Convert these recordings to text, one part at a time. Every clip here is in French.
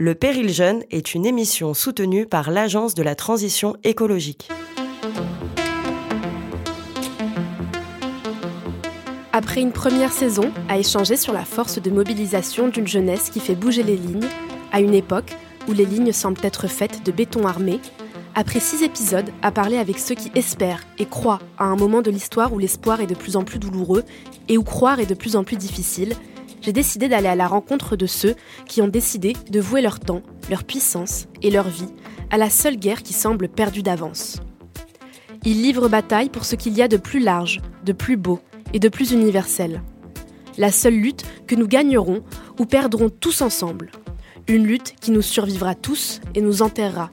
Le Péril Jeune est une émission soutenue par l'Agence de la transition écologique. Après une première saison à échanger sur la force de mobilisation d'une jeunesse qui fait bouger les lignes, à une époque où les lignes semblent être faites de béton armé, après six épisodes à parler avec ceux qui espèrent et croient à un moment de l'histoire où l'espoir est de plus en plus douloureux et où croire est de plus en plus difficile, j'ai décidé d'aller à la rencontre de ceux qui ont décidé de vouer leur temps, leur puissance et leur vie à la seule guerre qui semble perdue d'avance. Ils livrent bataille pour ce qu'il y a de plus large, de plus beau et de plus universel. La seule lutte que nous gagnerons ou perdrons tous ensemble. Une lutte qui nous survivra tous et nous enterrera.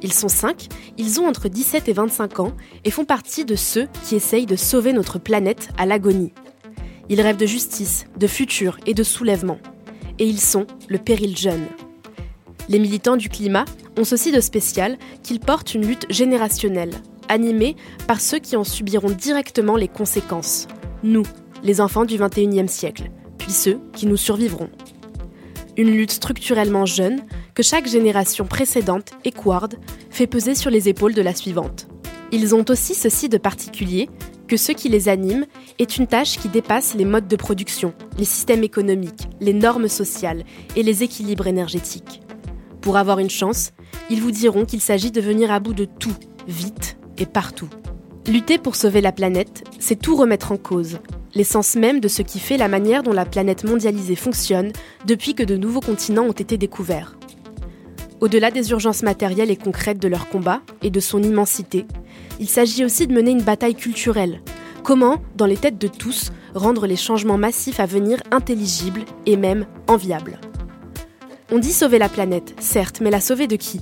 Ils sont cinq, ils ont entre 17 et 25 ans et font partie de ceux qui essayent de sauver notre planète à l'agonie. Ils rêvent de justice, de futur et de soulèvement. Et ils sont le péril jeune. Les militants du climat ont ceci de spécial qu'ils portent une lutte générationnelle, animée par ceux qui en subiront directement les conséquences. Nous, les enfants du 21e siècle, puis ceux qui nous survivront. Une lutte structurellement jeune que chaque génération précédente, équarde, fait peser sur les épaules de la suivante. Ils ont aussi ceci de particulier que ce qui les anime est une tâche qui dépasse les modes de production, les systèmes économiques, les normes sociales et les équilibres énergétiques. Pour avoir une chance, ils vous diront qu'il s'agit de venir à bout de tout, vite et partout. Lutter pour sauver la planète, c'est tout remettre en cause, l'essence même de ce qui fait la manière dont la planète mondialisée fonctionne depuis que de nouveaux continents ont été découverts. Au-delà des urgences matérielles et concrètes de leur combat et de son immensité, il s'agit aussi de mener une bataille culturelle. Comment, dans les têtes de tous, rendre les changements massifs à venir intelligibles et même enviables? On dit sauver la planète, certes, mais la sauver de qui?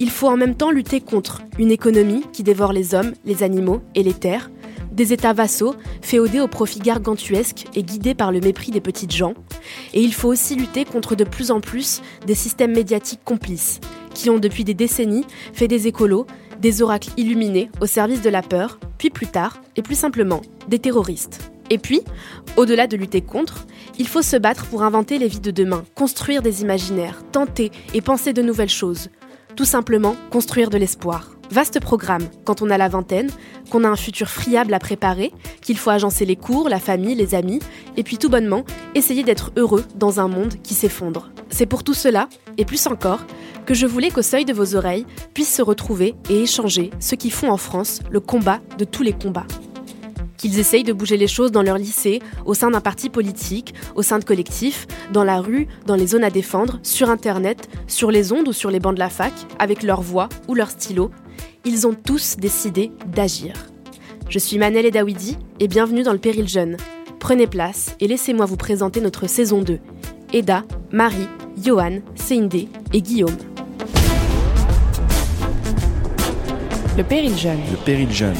Il faut en même temps lutter contre une économie qui dévore les hommes, les animaux et les terres, des États vassaux, féodés au profit gargantuesque et guidés par le mépris des petites gens. Et il faut aussi lutter contre de plus en plus des systèmes médiatiques complices, qui ont depuis des décennies fait des écolos, des oracles illuminés au service de la peur, puis plus tard, et plus simplement, des terroristes. Et puis, au-delà de lutter contre, il faut se battre pour inventer les vies de demain, construire des imaginaires, tenter et penser de nouvelles choses. Tout simplement, construire de l'espoir. Vaste programme quand on a la vingtaine, qu'on a un futur friable à préparer, qu'il faut agencer les cours, la famille, les amis, et puis tout bonnement, essayer d'être heureux dans un monde qui s'effondre. C'est pour tout cela, et plus encore, que je voulais qu'au seuil de vos oreilles puissent se retrouver et échanger ceux qui font en France le combat de tous les combats qu'ils essayent de bouger les choses dans leur lycée, au sein d'un parti politique, au sein de collectifs, dans la rue, dans les zones à défendre, sur Internet, sur les ondes ou sur les bancs de la fac, avec leur voix ou leur stylo, ils ont tous décidé d'agir. Je suis Manel Edawidi et bienvenue dans le Péril Jeune. Prenez place et laissez-moi vous présenter notre saison 2. Eda, Marie, Johan, Seindé et Guillaume. Le Péril Jeune. Le Péril Jeune.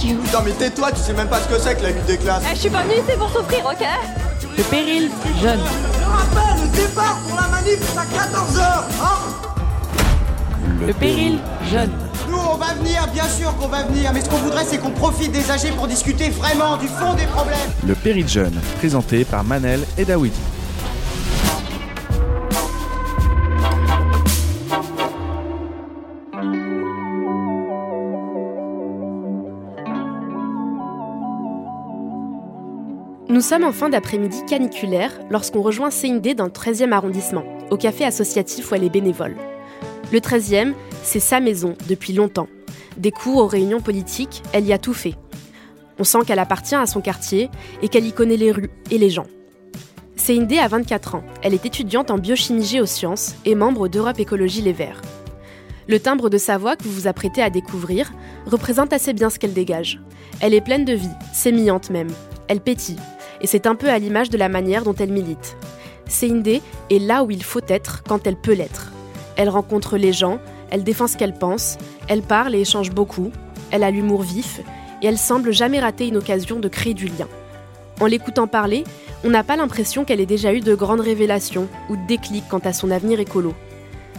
Putain mais tais-toi, tu sais même pas ce que c'est que la nuit des classes. Eh, je suis pas venue ici pour souffrir, ok? Le Péril Jeune. Je rappelle, le départ pour la manif c'est à 14h, hein? Le Péril Jeune. Nous on va venir, bien sûr qu'on va venir, mais ce qu'on voudrait c'est qu'on profite des âgés pour discuter vraiment du fond des problèmes. Le Péril Jeune, présenté par Manel et Dawidi. Nous sommes en fin d'après-midi caniculaire lorsqu'on rejoint CIND dans le 13e arrondissement, au café associatif où elle est bénévole. Le 13e, c'est sa maison depuis longtemps. Des cours aux réunions politiques, elle y a tout fait. On sent qu'elle appartient à son quartier et qu'elle y connaît les rues et les gens. CIND a 24 ans. Elle est étudiante en biochimie géosciences et membre d'Europe Écologie Les Verts. Le timbre de sa voix que vous vous apprêtez à découvrir représente assez bien ce qu'elle dégage. Elle est pleine de vie, sémillante même. Elle pétille, et c'est un peu à l'image de la manière dont elle milite. Seindé est là où il faut être quand elle peut l'être. Elle rencontre les gens, elle défend ce qu'elle pense, elle parle et échange beaucoup, elle a l'humour vif, et elle semble jamais rater une occasion de créer du lien. En l'écoutant parler, on n'a pas l'impression qu'elle ait déjà eu de grandes révélations ou de déclics quant à son avenir écolo.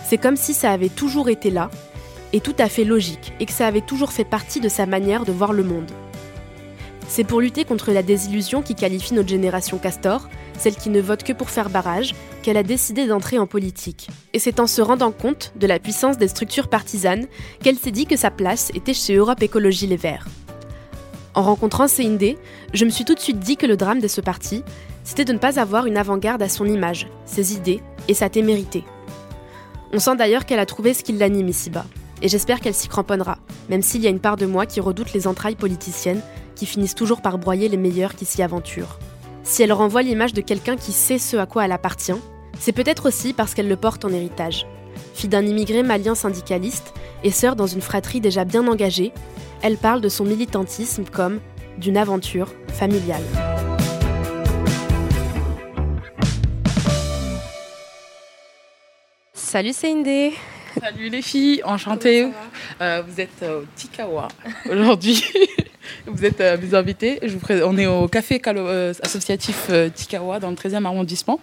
C'est comme si ça avait toujours été là, et tout à fait logique, et que ça avait toujours fait partie de sa manière de voir le monde. C'est pour lutter contre la désillusion qui qualifie notre génération Castor, celle qui ne vote que pour faire barrage, qu'elle a décidé d'entrer en politique. Et c'est en se rendant compte de la puissance des structures partisanes qu'elle s'est dit que sa place était chez Europe Écologie Les Verts. En rencontrant Céindé, je me suis tout de suite dit que le drame de ce parti, c'était de ne pas avoir une avant-garde à son image, ses idées et sa témérité. On sent d'ailleurs qu'elle a trouvé ce qui l'anime ici-bas, et j'espère qu'elle s'y cramponnera, même s'il y a une part de moi qui redoute les entrailles politiciennes qui finissent toujours par broyer les meilleurs qui s'y aventurent. Si elle renvoie l'image de quelqu'un qui sait ce à quoi elle appartient, c'est peut-être aussi parce qu'elle le porte en héritage. Fille d'un immigré malien syndicaliste et sœur dans une fratrie déjà bien engagée, elle parle de son militantisme comme d'une aventure familiale. Salut Céindé Salut les filles, enchantée. Euh, vous êtes au Tikawa aujourd'hui. vous êtes euh, mes invités. On est au café euh, associatif euh, Tikawa dans le 13e arrondissement.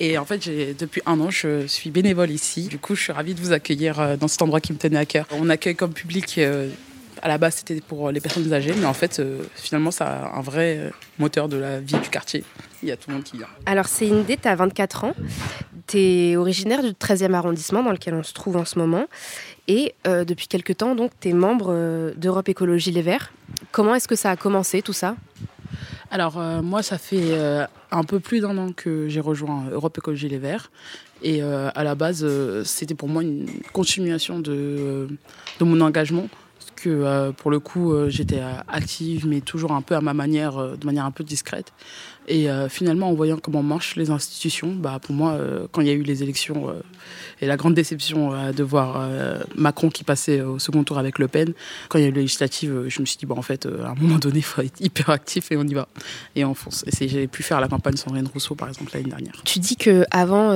Et en fait, depuis un an, je suis bénévole ici. Du coup, je suis ravie de vous accueillir euh, dans cet endroit qui me tenait à cœur. On accueille comme public. à la base, c'était pour les personnes âgées, mais en fait, finalement, ça a un vrai moteur de la vie du quartier. Il y a tout le monde qui vient. Alors Céindé, tu as 24 ans, tu es originaire du 13e arrondissement dans lequel on se trouve en ce moment, et euh, depuis quelque temps, donc, tu es membre euh, d'Europe Écologie Les Verts. Comment est-ce que ça a commencé tout ça? Alors, euh, moi, ça fait un peu plus d'un an que j'ai rejoint Europe Écologie Les Verts. Et à la base, c'était pour moi une continuation de, de mon engagement. Parce que pour le coup, j'étais active, mais toujours un peu à ma manière, de manière un peu discrète. Et euh, finalement, en voyant comment marchent les institutions, bah, pour moi, euh, quand il y a eu les élections euh, et la grande déception de voir Macron qui passait au second tour avec Le Pen, quand il y a eu les législatives, je me suis dit, bon, en fait, à un moment donné, il faut être hyper actif et on y va. Et on fonce. Et j'ai pu faire la campagne Sandrine Rousseau, par exemple, l'année dernière. Tu dis que avant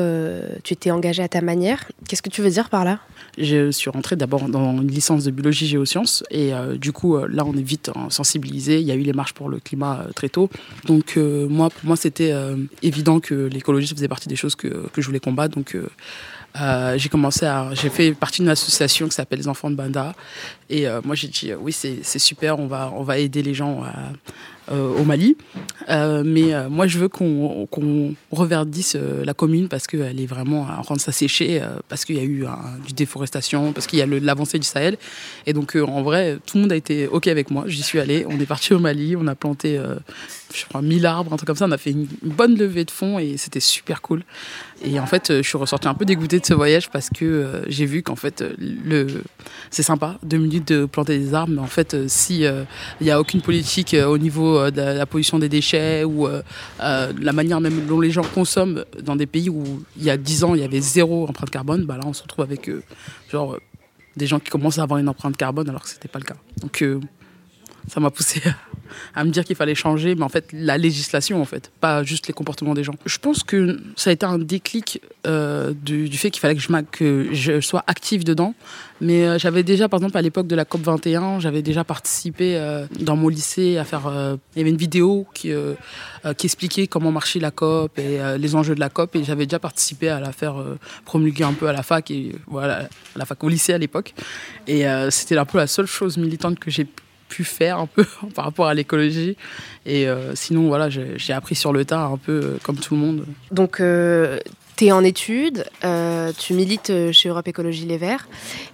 tu étais engagée à ta manière. Qu'est-ce que tu veux dire par là? Je suis rentrée d'abord dans une licence de biologie géosciences et du coup là on est vite hein, sensibilisé. Il y a eu les marches pour le climat très tôt. Donc moi pour moi c'était euh, évident que l'écologie faisait partie des choses que, que je voulais combattre. Donc euh, euh, j'ai commencé à j'ai fait partie d'une association qui s'appelle les enfants de Banda et moi j'ai dit oui c'est super on va on va aider les gens au Mali. Mais moi, je veux qu'on qu'on reverdisse la commune parce qu'elle est vraiment en train de s'assécher, parce qu'il y a eu du déforestation, parce qu'il y a l'avancée du Sahel. Et donc, en vrai, tout le monde a été OK avec moi. J'y suis allée. On est parti au Mali. On a planté, je crois, 1000 arbres, un truc comme ça. On a fait une, bonne levée de fonds et c'était super cool. Et en fait, euh, je suis ressortie un peu dégoûtée de ce voyage parce que euh, j'ai vu qu'en fait, euh, le... c'est sympa, deux minutes de planter des arbres, mais en fait, euh, si euh, il n'y a aucune politique euh, au niveau euh, de la, pollution des déchets ou euh, euh, la manière même dont les gens consomment dans des pays où il y a 10 ans, il y avait zéro empreinte carbone, bah là, on se retrouve avec euh, genre euh, des gens qui commencent à avoir une empreinte carbone alors que c'était pas le cas. Donc, euh, ça m'a poussé à, à me dire qu'il fallait changer, mais en fait, la législation, en fait, pas juste les comportements des gens. Je pense que ça a été un déclic euh, du, fait qu'il fallait que je, sois active dedans. Mais euh, j'avais déjà, par exemple, à l'époque de la COP 21, j'avais déjà participé euh, dans mon lycée à faire. il y avait une vidéo qui, expliquait comment marchait la COP et les enjeux de la COP. Et j'avais déjà participé à la faire promulguer un peu à la fac et voilà, à la fac au lycée à l'époque. Et c'était un peu la seule chose militante que j'ai pu faire un peu par rapport à l'écologie. Et euh, sinon, voilà, j'ai appris sur le tas un peu euh, comme tout le monde. Donc, tu es en études, euh, tu milites euh, chez Europe Écologie Les Verts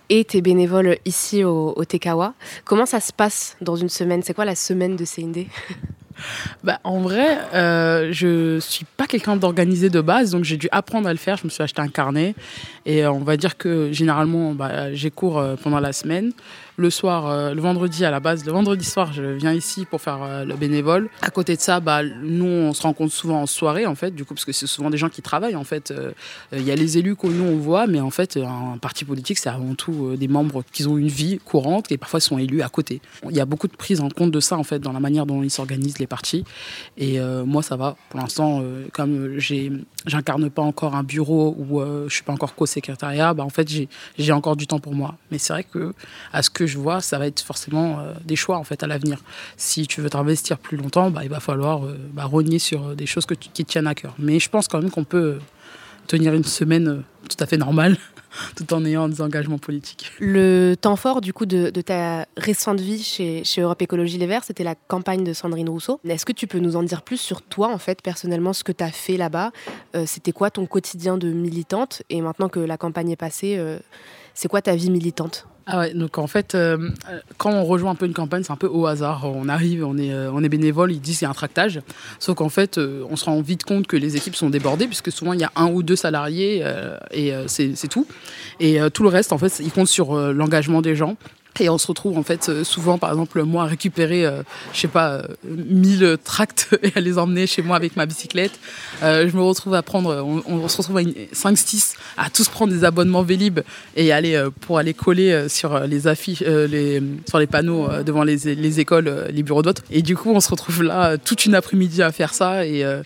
et tu es bénévole ici au, au TKW. Comment ça se passe dans une semaine? C'est quoi la semaine de CND Bah, en vrai, euh, je suis pas quelqu'un d'organisé de base, donc j'ai dû apprendre à le faire. Je me suis acheté un carnet et euh, on va dire que généralement, bah, j'ai cours euh, pendant la semaine. Le soir, euh, le vendredi à la base, le vendredi soir, je viens ici pour faire euh, le bénévole. À côté de ça, bah, nous, on se rencontre souvent en soirée, en fait, du coup, parce que c'est souvent des gens qui travaillent, en fait. Euh, Il y a les élus que nous, on voit, mais en fait, un parti politique, c'est avant tout des membres qui ont une vie courante et parfois sont élus à côté. Il y a beaucoup de prise en compte de ça, en fait, dans la manière dont ils s'organisent les partis. Et moi, ça va. Pour l'instant, comme j'incarne pas encore un bureau ou je suis pas encore co-secrétariat, bah, en fait, j'ai encore du temps pour moi. Mais c'est vrai que, à ce que je vois, ça va être forcément euh, des choix, en fait, à l'avenir. Si tu veux t'investir plus longtemps, bah, il va falloir euh, bah, rogner sur euh, des choses que tu- qui tiennent à cœur. Mais je pense quand même qu'on peut tenir une semaine tout à fait normale tout en ayant des engagements politiques. Le temps fort du coup de, ta récente vie chez, chez Europe Écologie Les Verts, c'était la campagne de Sandrine Rousseau. Est-ce que tu peux nous en dire plus sur toi, en fait, personnellement, ce que tu as fait là-bas? C'était quoi ton quotidien de militante? Et maintenant que la campagne est passée, c'est quoi ta vie militante? Ah ouais, donc en fait, euh, quand on rejoint un peu une campagne, c'est un peu au hasard. On arrive, on est, euh, on est bénévole, ils disent qu'il y a un tractage. Sauf qu'en fait, euh, on se rend vite compte que les équipes sont débordées, puisque souvent il y a un ou deux salariés euh, et euh, c'est tout. Et euh, tout le reste, en fait, ils comptent sur euh, l'engagement des gens. Et on se retrouve en fait euh, souvent, par exemple, moi à récupérer, euh, je sais pas, euh, 1000 tracts et à les emmener chez moi avec ma bicyclette. Euh, je me retrouve à prendre, on, se retrouve à 5-6 à tous prendre des abonnements Vélib et aller euh, pour aller coller euh, sur euh, les affiches, euh, les, sur les panneaux euh, devant les, les écoles, euh, les bureaux vote. Et du coup, on se retrouve là euh, toute une après-midi à faire ça et euh,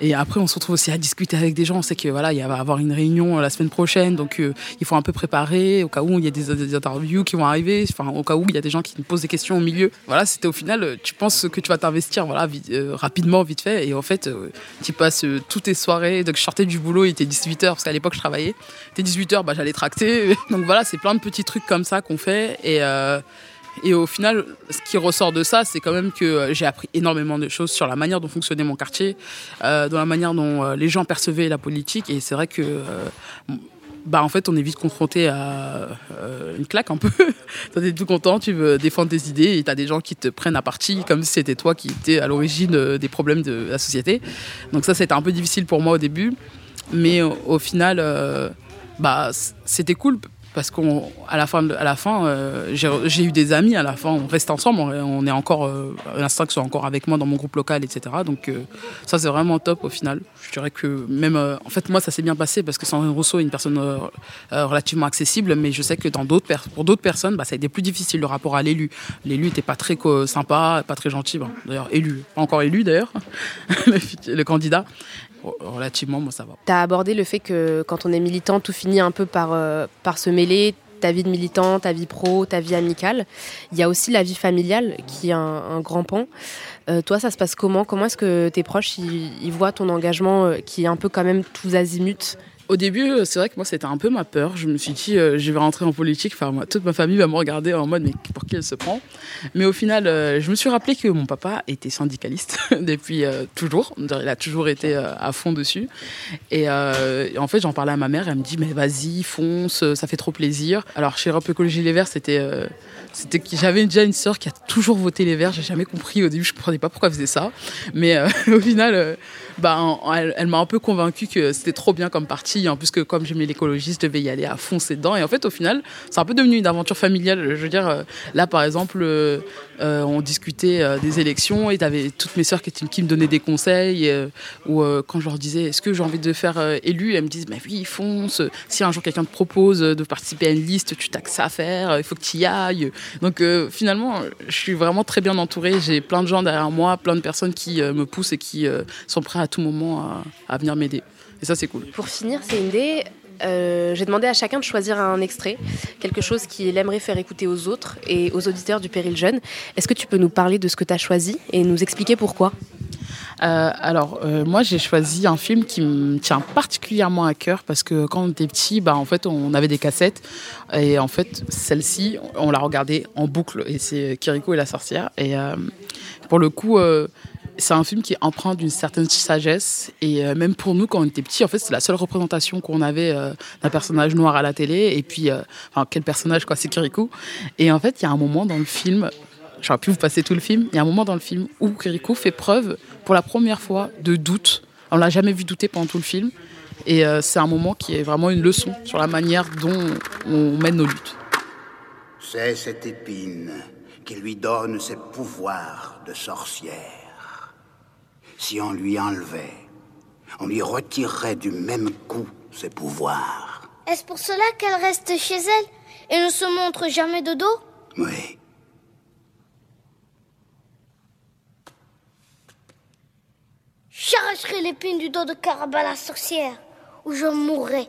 et après, on se retrouve aussi à discuter avec des gens. On sait que voilà, il va y avoir une réunion euh, la semaine prochaine, donc euh, il faut un peu préparer au cas où il y a des, interviews qui vont arriver, enfin au cas où il y a des gens qui nous posent des questions au milieu. Voilà, c'était au final, euh, tu penses que tu vas t'investir, voilà, rapidement, vite fait, et en fait, tu passes toutes tes soirées. Donc je sortais du boulot, il était 18 h parce qu'à l'époque je travaillais. Il était 18 h bah j'allais tracter. Donc voilà, c'est plein de petits trucs comme ça qu'on fait et et au final, ce qui ressort de ça, c'est quand même que euh, j'ai appris énormément de choses sur la manière dont fonctionnait mon quartier, euh, dans la manière dont euh, les gens percevaient la politique. Et c'est vrai que, bah, en fait, on est vite confronté à une claque un peu. Toi, t'es tout content, tu veux défendre tes idées et t'as des gens qui te prennent à partie comme si c'était toi qui étais à l'origine des problèmes de la société. Donc ça, c'était un peu difficile pour moi au début. Mais au, final, bah, c'était cool parce qu'à la fin, à la fin euh, j'ai eu des amis à la fin, on reste ensemble, on, est encore, euh, l'instinct sont encore avec moi dans mon groupe local, etc. Donc euh, ça c'est vraiment top au final. Je dirais que même, euh, en fait moi ça s'est bien passé parce que Sandrine Rousseau est une personne relativement accessible, mais je sais que dans d'autres pour d'autres personnes, bah, ça a été plus difficile le rapport à l'élu. L'élu n'était pas très sympa, pas très gentil. D'ailleurs élu, pas encore élu d'ailleurs, le candidat. Relativement, moi ça va. Tu as abordé le fait que quand on est militant, tout finit un peu par, euh, par se mêler, ta vie de militant, ta vie pro, ta vie amicale. Il y a aussi la vie familiale qui est un, grand pan. Euh, toi, ça se passe comment? Comment est-ce que tes proches ils voient ton engagement euh, qui est un peu quand même tous azimuts? Au début, euh, c'est vrai que moi, c'était un peu ma peur. Je me suis dit, euh, je vais rentrer en politique. Enfin, toute ma famille va me regarder en mode, mais pour qui elle se prend? Mais au final, euh, je me suis rappelé que mon papa était syndicaliste depuis euh, toujours. Il a toujours été à fond dessus. Et, en fait, j'en parlais à ma mère. Elle me dit, mais vas-y, fonce, ça fait trop plaisir. Alors, chez Europe Écologie Les Verts, c'était. c'était que j'avais déjà une sœur qui a toujours voté les Verts. J'ai jamais compris au début, je comprenais pas pourquoi elle faisait ça. Mais au final, bah, elle, elle m'a un peu convaincue que c'était trop bien comme parti. En plus que comme j'aimais l'écologie, je devais y aller à foncer dedans. Et en fait, au final, c'est un peu devenu une aventure familiale. Je veux dire, euh, là, par exemple, euh, euh, on discutait des élections et t'avais toutes mes sœurs qui, qui me donnaient des conseils. ou quand je leur disais, est-ce que j'ai envie de faire élu Elles me disent, bah oui, fonce. Si un jour quelqu'un te propose de participer à une liste, tu t'as que ça à faire. Il faut que tu y ailles. Donc finalement, je suis vraiment très bien entourée. J'ai plein de gens derrière moi, plein de personnes qui me poussent et qui sont prêts à tout moment à venir m'aider. Et ça, c'est cool. Pour finir, c'est une idée. euh, J'ai demandé à chacun de choisir un extrait, quelque chose qu'il aimerait faire écouter aux autres et aux auditeurs du Péril Jeune. Est-ce que tu peux nous parler de ce que tu as choisi et nous expliquer pourquoi? Euh, alors, euh, moi, j'ai choisi un film qui me tient particulièrement à cœur parce que quand on était petit, bah, en fait, on avait des cassettes et en fait, celle-ci, on l'a regardée en boucle et c'est Kiriko et la sorcière. Et euh, pour le coup, euh, c'est un film qui empreint d'une certaine sagesse et euh, même pour nous, quand on était petits, en fait, c'est la seule représentation qu'on avait euh, d'un personnage noir à la télé. Et puis, euh, enfin, quel personnage, quoi, c'est Kiriko. Et en fait, il y a un moment dans le film J'aurais pu vous passer tout le film. Il y a un moment dans le film où Kiriko fait preuve, pour la première fois, de doute. On l'a jamais vu douter pendant tout le film. Et c'est un moment qui est vraiment une leçon sur la manière dont on mène nos luttes. C'est cette épine qui lui donne ses pouvoirs de sorcière. Si on lui enlevait, on lui retirerait du même coup ses pouvoirs. Est-ce pour cela qu'elle reste chez elle et ne se montre jamais de dos? Oui. J'arracherai l'épine du dos de Caraba la sorcière, ou je mourrai.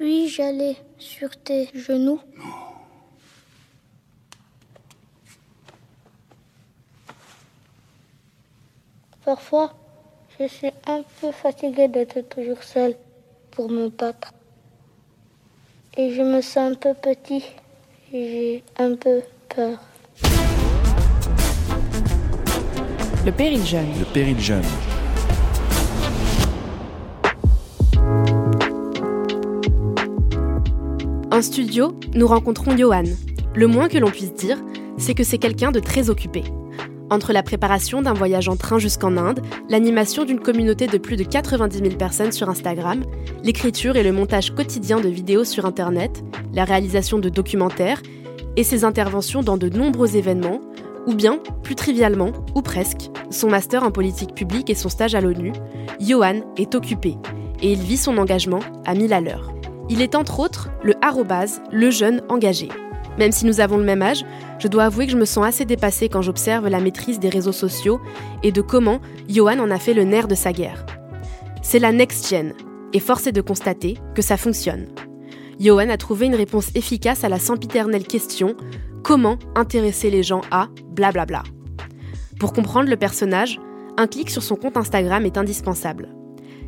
Oui, j'allais sur tes genoux Parfois, je suis un peu fatiguée d'être toujours seule pour me battre. Et je me sens un peu petit. J'ai un peu peur. Le péril jeune. Le péril jeune. En studio, nous rencontrons Johan. Le moins que l'on puisse dire, c'est que c'est quelqu'un de très occupé. Entre la préparation d'un voyage en train jusqu'en Inde, l'animation d'une communauté de plus de 90 000 personnes sur Instagram, l'écriture et le montage quotidien de vidéos sur Internet, la réalisation de documentaires et ses interventions dans de nombreux événements, ou bien, plus trivialement, ou presque, son master en politique publique et son stage à l'ONU, Johan est occupé et il vit son engagement à mille à l'heure. Il est entre autres le arrobase, le jeune engagé. Même si nous avons le même âge, je dois avouer que je me sens assez dépassée quand j'observe la maîtrise des réseaux sociaux et de comment Johan en a fait le nerf de sa guerre. C'est la next gen, et force est de constater que ça fonctionne. Johan a trouvé une réponse efficace à la sempiternelle question comment intéresser les gens à blablabla. Pour comprendre le personnage, un clic sur son compte Instagram est indispensable.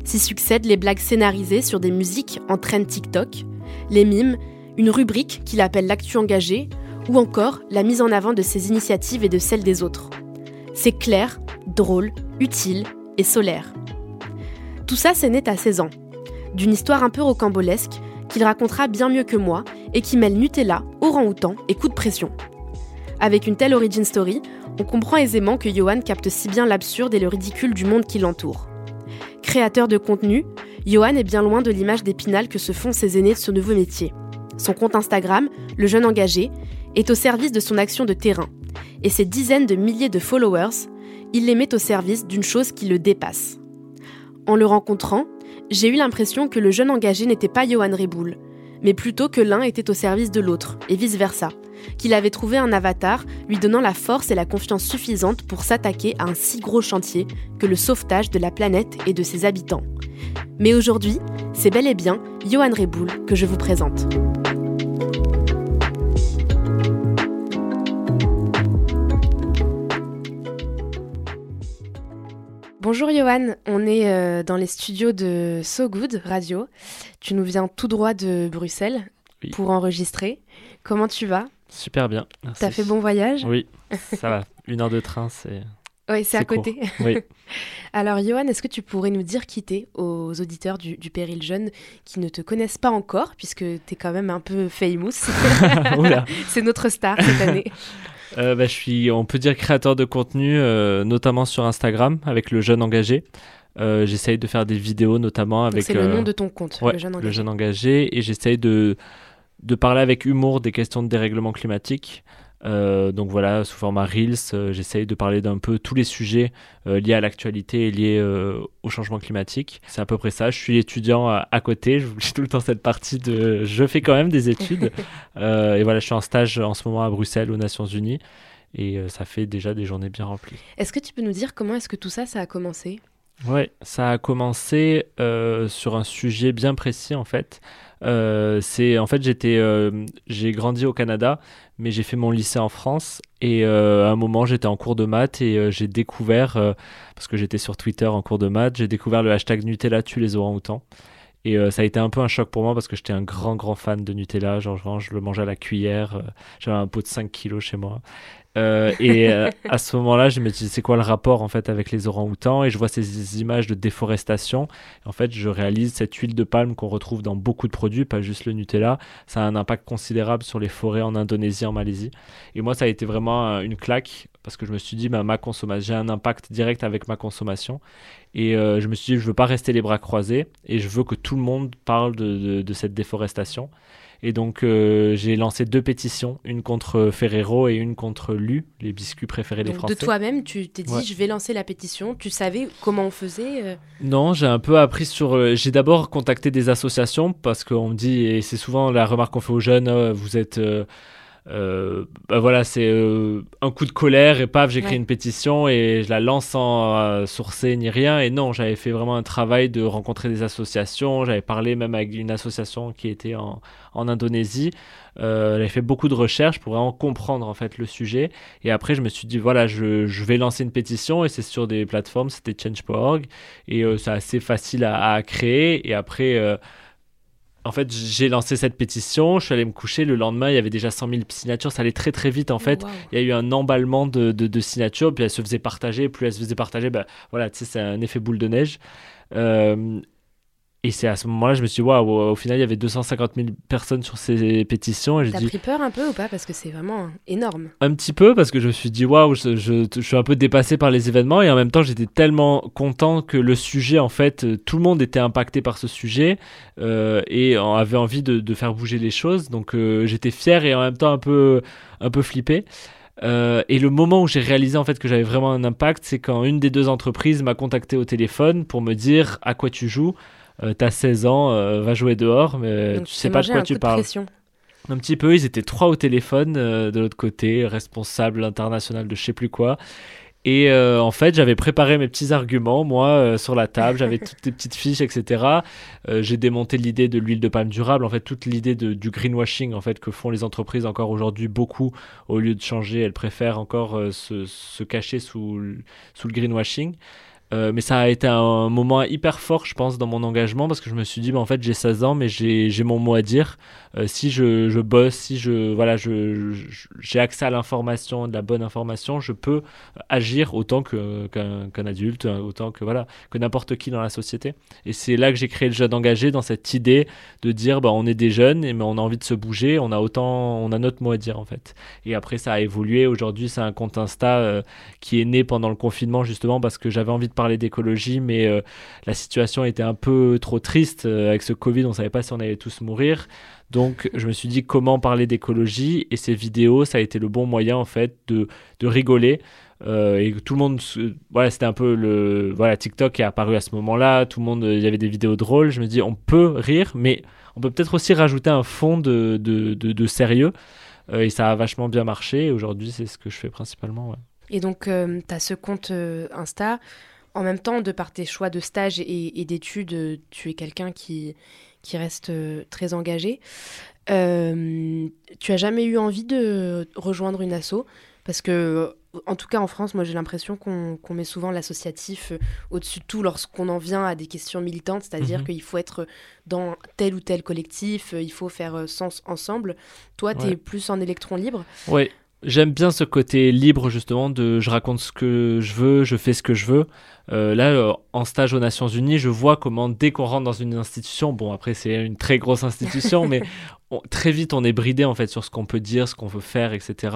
S'y succèdent les blagues scénarisées sur des musiques en train TikTok, les mimes, une rubrique qu'il appelle l'actu engagé, ou encore la mise en avant de ses initiatives et de celles des autres. C'est clair, drôle, utile et solaire. Tout ça, c'est né à 16 ans, d'une histoire un peu rocambolesque qu'il racontera bien mieux que moi et qui mêle Nutella, orang-outan et coup de pression. Avec une telle origin story, on comprend aisément que Johan capte si bien l'absurde et le ridicule du monde qui l'entoure. Créateur de contenu, Johan est bien loin de l'image d'épinal que se font ses aînés de ce nouveau métier. Son compte Instagram, Le Jeune Engagé, est au service de son action de terrain. Et ses dizaines de milliers de followers, il les met au service d'une chose qui le dépasse. En le rencontrant, j'ai eu l'impression que le jeune engagé n'était pas Johan Reboul, mais plutôt que l'un était au service de l'autre, et vice-versa, qu'il avait trouvé un avatar lui donnant la force et la confiance suffisantes pour s'attaquer à un si gros chantier que le sauvetage de la planète et de ses habitants. Mais aujourd'hui, c'est bel et bien Johan Reboul que je vous présente. Bonjour Johan, on est euh, dans les studios de So Good Radio. Tu nous viens tout droit de Bruxelles Oui. pour enregistrer. Comment tu vas? Super bien. T'as fait bon voyage? Oui, ça va. Une heure de train, c'est. Oui, c'est à court. côté. Oui. Alors Johan, est-ce que tu pourrais nous dire qui t'es aux auditeurs du, du Péril Jeune qui ne te connaissent pas encore, puisque t'es quand même un peu famous? C'est notre star cette année. Euh, bah, je suis, on peut dire, créateur de contenu, euh, notamment sur Instagram, avec le jeune engagé. Euh, j'essaye de faire des vidéos, notamment avec. c'est le euh, nom de ton compte, ouais, le jeune engagé. le jeune engagé, et j'essaye de, de parler avec humour des questions de dérèglement climatique. Euh, donc voilà, sous format Reels, euh, j'essaye de parler d'un peu tous les sujets euh, liés à l'actualité et liés au changement climatique. C'est à peu près ça. Je suis étudiant à, à côté, j'oublie tout le temps cette partie de... Je fais quand même des études. Et voilà, je suis en stage en ce moment à Bruxelles, aux Nations Unies. Et ça fait déjà des journées bien remplies. Est-ce que tu peux nous dire comment est-ce que tout ça, ça a commencé? Ouais, ça a commencé euh, sur un sujet bien précis en fait. Euh, en fait j'étais, euh, j'ai grandi au Canada, mais j'ai fait mon lycée en France et à un moment j'étais en cours de maths et j'ai découvert parce que j'étais sur Twitter en cours de maths, j'ai découvert le hashtag Nutella tue les orang-outans. Et ça a été un peu un choc pour moi parce que j'étais un grand grand fan de Nutella, genre vraiment, je le mangeais à la cuillère, j'avais un pot de 5 kilos chez moi. Euh, et euh, à ce moment-là, je me dis c'est quoi le rapport en fait avec les orang-outans? Et je vois ces images de déforestation. En fait, je réalise cette huile de palme qu'on retrouve dans beaucoup de produits, pas juste le Nutella. Ça a un impact considérable sur les forêts en Indonésie, en Malaisie. Et moi, ça a été vraiment euh, une claque parce que je me suis dit bah, ma consommation, j'ai un impact direct avec ma consommation. Et je me suis dit je veux pas rester les bras croisés et je veux que tout le monde parle de cette déforestation. Et donc, euh, j'ai lancé deux pétitions, une contre Ferrero et une contre Lu, les biscuits préférés des Français. De toi-même, tu t'es dit Ouais. je vais lancer la pétition. Tu savais comment on faisait euh, Non, j'ai un peu appris sur. euh, j'ai d'abord contacté des associations parce qu'on me dit, et c'est souvent la remarque qu'on fait aux jeunes, vous êtes. Euh, euh, bah voilà, c'est euh, un coup de colère et paf, j'écris une pétition et je la lance sans euh, sourcer ni rien. Et non, j'avais fait vraiment un travail de rencontrer des associations. J'avais parlé même avec une association qui était en, en Indonésie. j'avais fait beaucoup de recherches pour vraiment comprendre en fait le sujet. Et après, je me suis dit voilà, je, je vais lancer une pétition et c'est sur des plateformes, c'était change.org et c'est assez facile à, à, créer. Et après en fait, j'ai lancé cette pétition, je suis allé me coucher, le lendemain, il y avait déjà 100 000 signatures, ça allait très très vite en oh, fait. Il y a eu un emballement de, de, signatures, puis elles se faisaient partager, plus elles se faisaient partager, ben, voilà, tu sais, c'est un effet boule de neige. Euh, et c'est à ce moment-là, je me suis dit, waouh, au final, il y avait 250 000 personnes sur ces pétitions. Et T'as dit... pris peur un peu ou pas? Parce que c'est vraiment énorme. Un petit peu, parce que je me suis dit, waouh, je, je, suis un peu dépassé par les événements. Et en même temps, j'étais tellement content que le sujet, en fait, euh, tout le monde était impacté par ce sujet euh, et avait envie de, de, faire bouger les choses. Donc euh, j'étais fier et en même temps un peu, un peu flippé. Euh, et le moment où j'ai réalisé en fait que j'avais vraiment un impact, c'est quand une des deux entreprises m'a contacté au téléphone pour me dire à quoi tu joues? Euh, t'as 16 ans, euh, va jouer dehors, mais tu sais pas de quoi tu parles. Un petit peu, ils étaient trois au téléphone euh, de l'autre côté, responsable international de je sais plus quoi. Et en fait, j'avais préparé mes petits arguments, moi, sur la table. J'avais toutes les petites fiches, etc. j'ai démonté l'idée de l'huile de palme durable, en fait, toute l'idée du greenwashing, en fait, que font les entreprises encore aujourd'hui beaucoup. Au lieu de changer, elles préfèrent encore se, se, cacher sous, sous le greenwashing. Euh, mais ça a été un moment hyper fort, je pense, dans mon engagement parce que je me suis dit, bah, en fait, j'ai 16 ans, mais j'ai mon mot à dire. Euh, si je, je, bosse, si je voilà, je, j'ai accès à l'information, de la bonne information, je peux agir autant qu'un, adulte, autant que voilà, que n'importe qui dans la société. Et c'est là que j'ai créé le jeune engagé dans cette idée de dire, bah, on est des jeunes, mais on a envie de se bouger, on a autant, on a notre mot à dire en fait. Et après, ça a évolué. Aujourd'hui, c'est un compte Insta euh, qui est né pendant le confinement justement parce que j'avais envie de parler d'écologie, mais euh, la situation était un peu trop triste euh, avec ce Covid. On savait pas si on allait tous mourir. Donc je me suis dit comment parler d'écologie et ces vidéos, ça a été le bon moyen en fait de, de rigoler. Euh, et tout le monde, voilà, c'était un peu le, voilà, TikTok est apparu à ce moment-là. Tout le monde, il y avait des vidéos drôles. Je me dis, on peut rire, mais on peut peut-être aussi rajouter un fond de, de, de, sérieux. et ça a vachement bien marché. Aujourd'hui, c'est ce que je fais principalement. Et donc, tu as ce compte Insta en même temps, de par tes choix de stage et, d'études, tu es quelqu'un qui, qui reste euh, très engagé. Euh, tu as jamais eu envie de rejoindre une asso? Parce que, en tout cas en France, moi j'ai l'impression qu'on met souvent l'associatif euh, au-dessus de tout lorsqu'on en vient à des questions militantes, c'est-à-dire mhm. qu'il faut être dans tel ou tel collectif, il faut faire sens ensemble. Toi, tu es plus en électron libre. Oui. J'aime bien ce côté libre justement de je raconte ce que je veux, je fais ce que je veux. Euh, là, euh, en stage aux Nations Unies, je vois comment dès qu'on rentre dans une institution, bon après c'est une très grosse institution, mais très vite on est bridé en fait sur ce qu'on peut dire, ce qu'on veut faire, etc.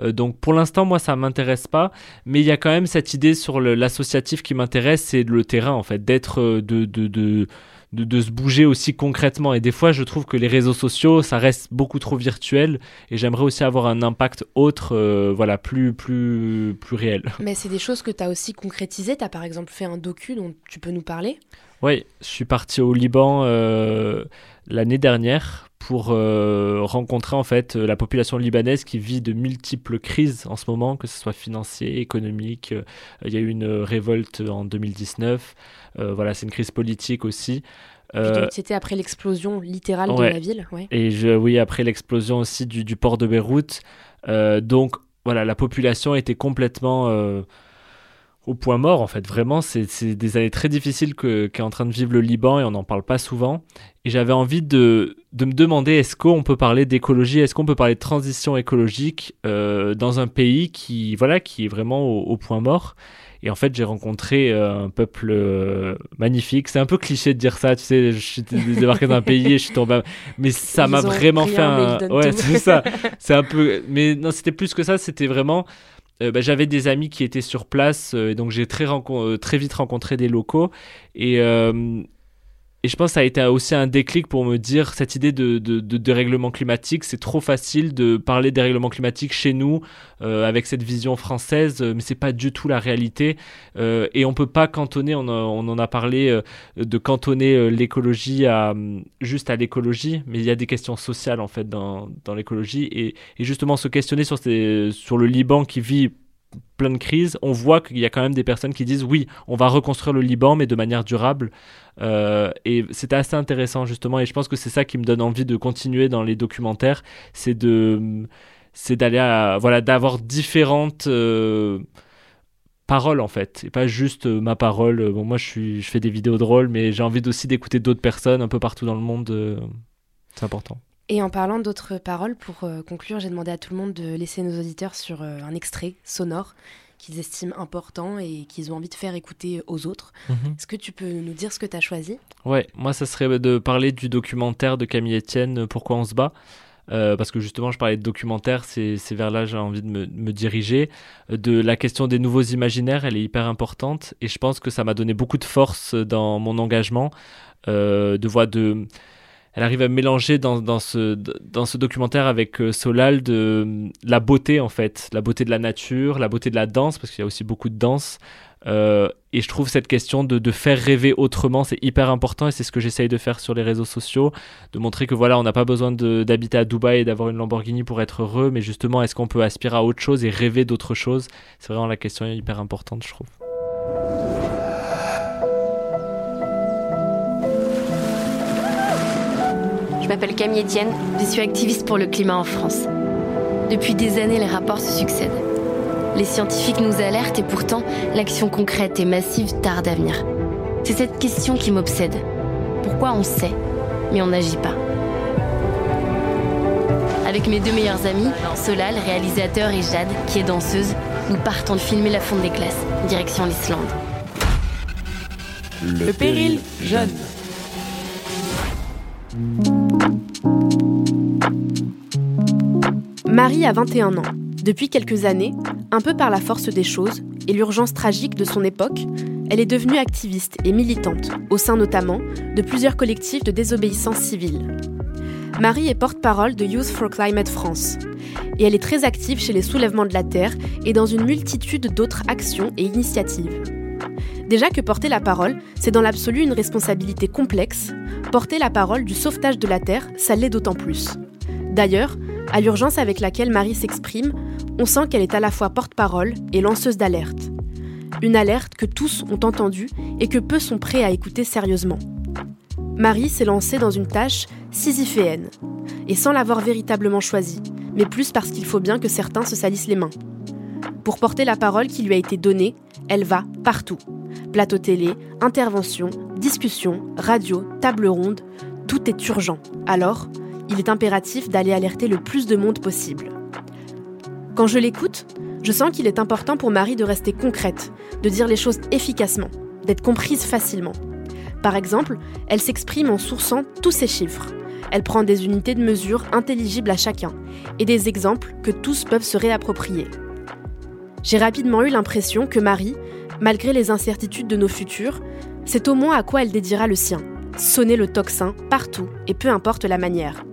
Euh, donc pour l'instant moi ça m'intéresse pas, mais il y a quand même cette idée sur l'associatif qui m'intéresse, c'est le terrain en fait, d'être de, de, de de, se bouger aussi concrètement. Et des fois, je trouve que les réseaux sociaux, ça reste beaucoup trop virtuel. Et j'aimerais aussi avoir un impact autre, euh, voilà, plus, plus, plus réel. Mais c'est des choses que tu as aussi concrétisées. Tu as par exemple fait un docu dont tu peux nous parler? Oui, je suis parti au Liban euh, l'année dernière pour euh, rencontrer en fait la population libanaise qui vit de multiples crises en ce moment, que ce soit financier, économique. Il y a eu une révolte en 2019. Euh, voilà, c'est une crise politique aussi. Euh, c'était après l'explosion littérale de la ville. Et je, oui, après l'explosion aussi du, port de Beyrouth. Euh, donc voilà, la population était complètement au point mort en fait. Vraiment, c'est des années très difficiles qu'est en train de vivre le Liban et on n'en parle pas souvent. Et j'avais envie de, de, me demander est-ce qu'on peut parler d'écologie, est-ce qu'on peut parler de transition écologique dans un pays qui, voilà, qui est vraiment au point mort? Et en fait, j'ai rencontré euh, un peuple euh, magnifique. C'est un peu cliché de dire ça, tu sais, je suis débarqué dans un pays et je suis tombé. Mais ça m'a vraiment fait un. Ouais, c'est ça. C'est un peu. Mais non, c'était plus que ça, c'était vraiment. Euh, bah, j'avais des amis qui étaient sur place, et donc j'ai très, très vite rencontré des locaux. Et et je pense que ça a été aussi un déclic pour me dire cette idée de, dérèglement climatique, c'est trop facile de parler des règlements climatiques chez nous euh, avec cette vision française, euh, mais c'est pas du tout la réalité. Euh, et on peut pas cantonner, on, en a parlé, de cantonner l'écologie à juste à l'écologie, mais il y a des questions sociales en fait dans, l'écologie et, justement se questionner sur, sur le Liban qui vit plein de crises, on voit qu'il y a quand même des personnes qui disent oui, on va reconstruire le Liban, mais de manière durable. Euh, et c'était assez intéressant justement, et je pense que c'est ça qui me donne envie de continuer dans les documentaires, c'est de, c'est d'aller voilà, d'avoir différentes euh, paroles en fait, et pas juste euh, ma parole. Bon, moi je je fais des vidéos drôles, mais j'ai envie aussi d'écouter d'autres personnes un peu partout dans le monde. C'est important. Et en parlant d'autres paroles, pour conclure, j'ai demandé à tout le monde de laisser nos auditeurs sur un extrait sonore qu'ils estiment important et qu'ils ont envie de faire écouter aux autres. -hmm. Est-ce que tu peux nous dire ce que tu as choisi? Ouais, moi ça serait de parler du documentaire de Camille Etienne, Pourquoi on se bat? Euh, parce que justement, je parlais de documentaire, c'est vers là j'ai envie de me, me, diriger. De la question des nouveaux imaginaires, elle est hyper importante et je pense que ça m'a donné beaucoup de force dans mon engagement, euh, de voir de elle arrive à mélanger dans, ce documentaire avec euh, Solal de, la beauté en fait, la beauté de la nature, la beauté de la danse, parce qu'il y a aussi beaucoup de danse. Euh, et je trouve cette question de, de faire rêver autrement, c'est hyper important et c'est ce que j'essaye de faire sur les réseaux sociaux, de montrer que voilà, on n'a pas besoin d'habiter à Dubaï et d'avoir une Lamborghini pour être heureux, mais justement, est-ce qu'on peut aspirer à autre chose et rêver d'autre chose? C'est vraiment la question hyper importante, je trouve. Je m'appelle Camille Etienne, je suis activiste pour le climat en France. Depuis des années, les rapports se succèdent. Les scientifiques nous alertent et pourtant, l'action concrète et massive tarde à venir. C'est cette question qui m'obsède. Pourquoi on sait, mais on n'agit pas? Avec mes deux meilleurs amis, Solal, réalisateur, et Jade, qui est danseuse, nous partons de filmer la fonte des glaces, direction l'Islande. Le péril jeune. Marie a 21 ans. Depuis quelques années, un peu par la force des choses et l'urgence tragique de son époque, elle est devenue activiste et militante, au sein notamment de plusieurs collectifs de désobéissance civile. Marie est porte-parole de Youth for Climate France, et elle est très active chez les soulèvements de la Terre et dans une multitude d'autres actions et initiatives. Déjà que porter la parole, c'est dans l'absolu une responsabilité complexe, porter la parole du sauvetage de la Terre, ça l'est d'autant plus. D'ailleurs, à l'urgence avec laquelle Marie s'exprime, on sent qu'elle est à la fois porte-parole et lanceuse d'alerte. Une alerte que tous ont entendue et que peu sont prêts à écouter sérieusement. Marie s'est lancée dans une tâche sisyphéenne, et sans l'avoir véritablement choisie, mais plus parce qu'il faut bien que certains se salissent les mains. Pour porter la parole qui lui a été donnée, elle va partout. Plateau télé, intervention, discussion, radio, table ronde, tout est urgent. Alors, il est impératif d'aller alerter le plus de monde possible. Quand je l'écoute, je sens qu'il est important pour Marie de rester concrète, de dire les choses efficacement, d'être comprise facilement. Par exemple, elle s'exprime en sourçant tous ces chiffres. Elle prend des unités de mesure intelligibles à chacun et des exemples que tous peuvent se réapproprier. J'ai rapidement eu l'impression que Marie, malgré les incertitudes de nos futurs, c'est au moins à quoi elle dédiera le sien. Sonner le tocsin partout et peu importe la manière.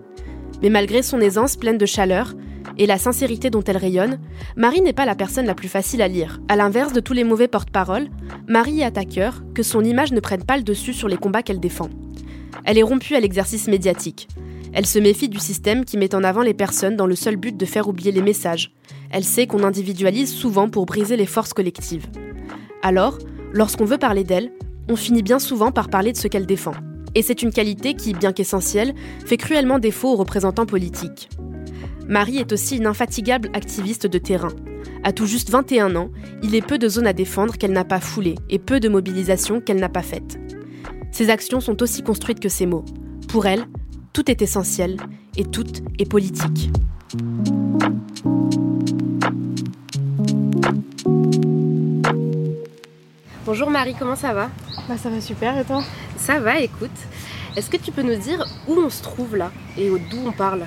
Mais malgré son aisance pleine de chaleur et la sincérité dont elle rayonne, Marie n'est pas la personne la plus facile à lire. À l'inverse de tous les mauvais porte-parole, Marie a à que son image ne prenne pas le dessus sur les combats qu'elle défend. Elle est rompue à l'exercice médiatique. Elle se méfie du système qui met en avant les personnes dans le seul but de faire oublier les messages. Elle sait qu'on individualise souvent pour briser les forces collectives. Alors, lorsqu'on veut parler d'elle, on finit bien souvent par parler de ce qu'elle défend. Et c'est une qualité qui, bien qu'essentielle, fait cruellement défaut aux représentants politiques. Marie est aussi une infatigable activiste de terrain. À tout juste 21 ans, il est peu de zones à défendre qu'elle n'a pas foulées et peu de mobilisations qu'elle n'a pas faites. Ses actions sont aussi construites que ses mots. Pour elle, tout est essentiel et tout est politique. Bonjour Marie, comment ça va Bah ça va super et toi Ça va, écoute. Est-ce que tu peux nous dire où on se trouve là et d'où on parle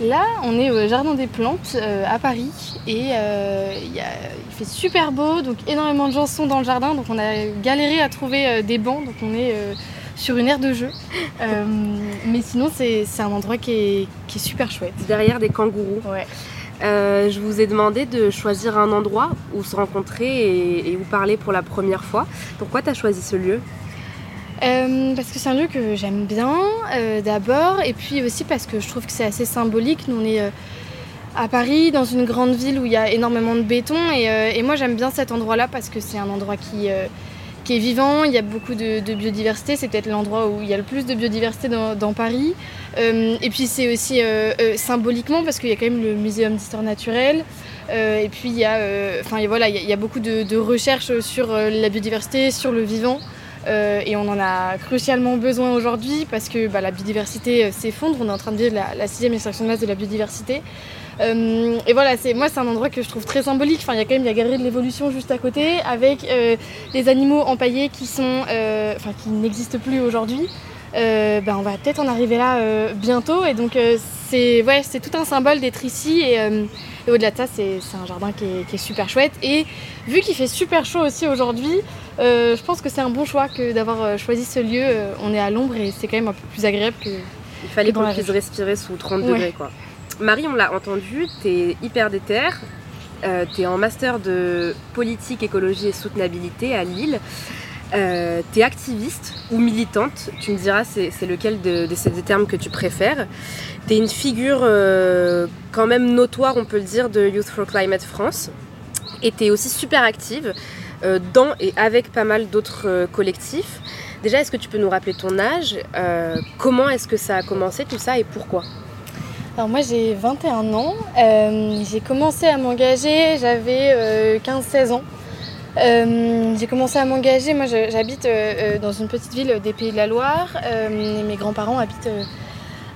Là, on est au Jardin des Plantes euh, à Paris et euh, y a, il fait super beau, donc énormément de gens sont dans le jardin, donc on a galéré à trouver euh, des bancs, donc on est sur une aire de jeu. mais sinon, c'est un endroit qui est, qui est, super chouette. Derrière des kangourous. Ouais. Je vous ai demandé de choisir un endroit où se rencontrer et, et où parler pour la première fois. Pourquoi tu as choisi ce lieu? Euh, parce que c'est un lieu que j'aime bien euh, d'abord et puis aussi parce que je trouve que c'est assez symbolique. Nous on est euh, à Paris dans une grande ville où il y a énormément de béton et, moi j'aime bien cet endroit là parce que c'est un endroit qui, qui, est vivant, il y a beaucoup de, biodiversité, c'est peut-être l'endroit où il y a le plus de biodiversité dans, Paris. et puis c'est aussi symboliquement parce qu'il y a quand même le muséum d'histoire naturelle. et puis il y a, voilà, il y, a beaucoup de, recherches sur la biodiversité, sur le vivant. Euh, et on en a crucialement besoin aujourd'hui parce que bah, la biodiversité euh, s'effondre. On est en train de vivre la, sixième extraction de masse de la biodiversité. Euh, et voilà, moi c'est un endroit que je trouve très symbolique. Enfin, il y a quand même la galerie de l'évolution juste à côté avec des animaux empaillés qui sont, enfin, qui n'existent plus aujourd'hui. Bah, on va peut-être en arriver là bientôt. Et donc c'est ouais, c'est tout un symbole d'être ici. Et, au-delà de ça, c'est un jardin qui est, qui est, super chouette. Et vu qu'il fait super chaud aussi aujourd'hui, euh, je pense que c'est un bon choix que d'avoir euh, choisi ce lieu. Euh, on est à l'ombre et c'est quand même un peu plus agréable que. Il fallait qu'on puisse respirer sous 30 degrés quoi. Marie, on l'a entendu, t'es hyper déter. Euh, t'es en master de politique, écologie et soutenabilité à Lille. Euh, t'es activiste ou militante, tu me diras c'est, lequel de, ces deux termes que tu préfères. T'es une figure quand même notoire, on peut le dire, de Youth for Climate France. Et t'es aussi super active. Euh, dans et avec pas mal d'autres euh, collectifs. Déjà, est-ce que tu peux nous rappeler ton âge euh, Comment est-ce que ça a commencé tout ça et pourquoi? Alors moi j'ai 21 ans, j'ai commencé à m'engager, j'avais 15-16 ans. j'ai commencé à m'engager, moi j'habite dans une petite ville des Pays de la Loire, mes grands-parents habitent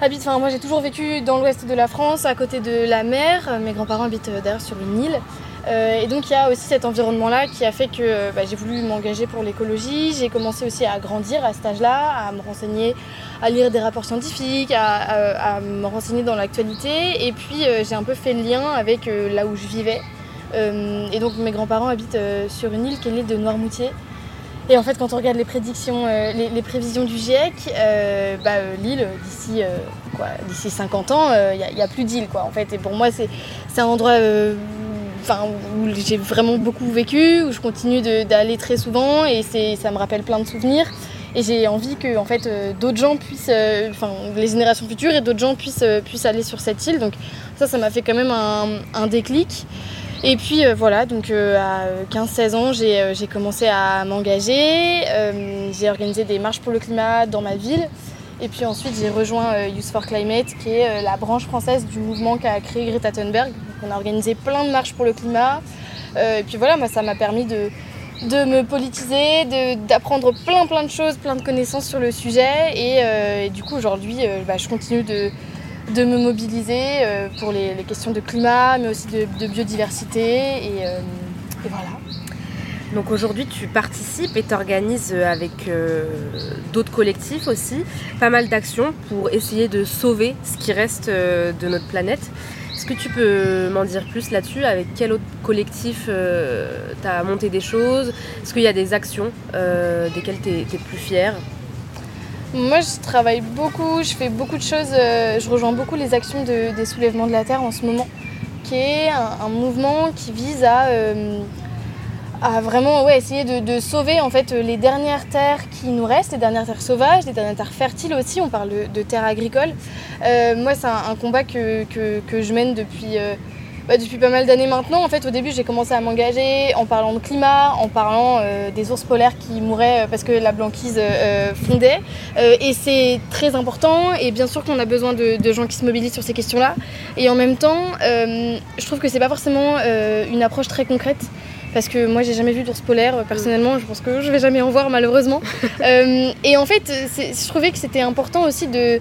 habitent, enfin moi j'ai toujours vécu dans l'ouest de la France, à côté de la mer. Mes grands-parents habitent d'ailleurs sur une île. Euh, et donc il y a aussi cet environnement-là qui a fait que euh, bah, j'ai voulu m'engager pour l'écologie. J'ai commencé aussi à grandir à cet âge-là, à me renseigner, à lire des rapports scientifiques, à, me renseigner dans l'actualité. Et puis euh, j'ai un peu fait le lien avec là où je vivais. et donc mes grands-parents habitent sur une île qui est l'île de Noirmoutier. Et en fait, quand on regarde les prédictions, les, prévisions du GIEC, bah, l'île, d'ici d'ici 50 ans, il n'y a, plus d'île. En fait. Et pour moi, c'est un endroit enfin, où j'ai vraiment beaucoup vécu, où je continue d'aller très souvent et ça me rappelle plein de souvenirs. Et j'ai envie que en fait, euh, d'autres gens puissent, euh, enfin les générations futures et d'autres gens puissent, euh, puissent aller sur cette île. Donc ça, ça m'a fait quand même un, déclic. Et puis voilà, donc à 15-16 ans, j'ai commencé à m'engager. j'ai organisé des marches pour le climat dans ma ville. Et puis ensuite, j'ai rejoint Youth for Climate, qui est la branche française du mouvement qu'a créé Greta Thunberg, on a organisé plein de marches pour le climat. Euh, et puis voilà, moi, ça m'a permis de, de me politiser, d'apprendre plein plein de choses, plein de connaissances sur le sujet. Et, euh, du coup, aujourd'hui, euh, bah, je continue de, de me mobiliser pour les, questions de climat, mais aussi de, biodiversité. Et, voilà. Donc aujourd'hui, tu participes et tu organises avec d'autres collectifs aussi pas mal d'actions pour essayer de sauver ce qui reste de notre planète. Est-ce que tu peux m'en dire plus là-dessus? Avec quel autre collectif euh, tu as monté des choses? Est-ce qu'il y a des actions euh, desquelles tu es, plus fière? Moi, je travaille beaucoup, je fais beaucoup de choses. Euh, je rejoins beaucoup les actions des soulèvements de la Terre en ce moment, qui est un mouvement qui vise à à vraiment essayer de, sauver en fait les dernières terres qui nous restent, les dernières terres sauvages, les dernières terres fertiles aussi. On parle de, terres agricoles. Euh, moi, c'est un, combat que, que, je mène depuis, euh, bah, depuis pas mal d'années maintenant. En fait, au début, j'ai commencé à m'engager en parlant de climat, en parlant euh, des ours polaires qui mouraient parce que la banquise fondait. et c'est très important. Et bien sûr qu'on a besoin de, de, gens qui se mobilisent sur ces questions-là. Et en même temps, je trouve que c'est pas forcément une approche très concrète parce que moi j'ai jamais vu d'ours polaire euh, personnellement, je pense que je vais jamais en voir malheureusement. Euh, et en fait, je trouvais que c'était important aussi de,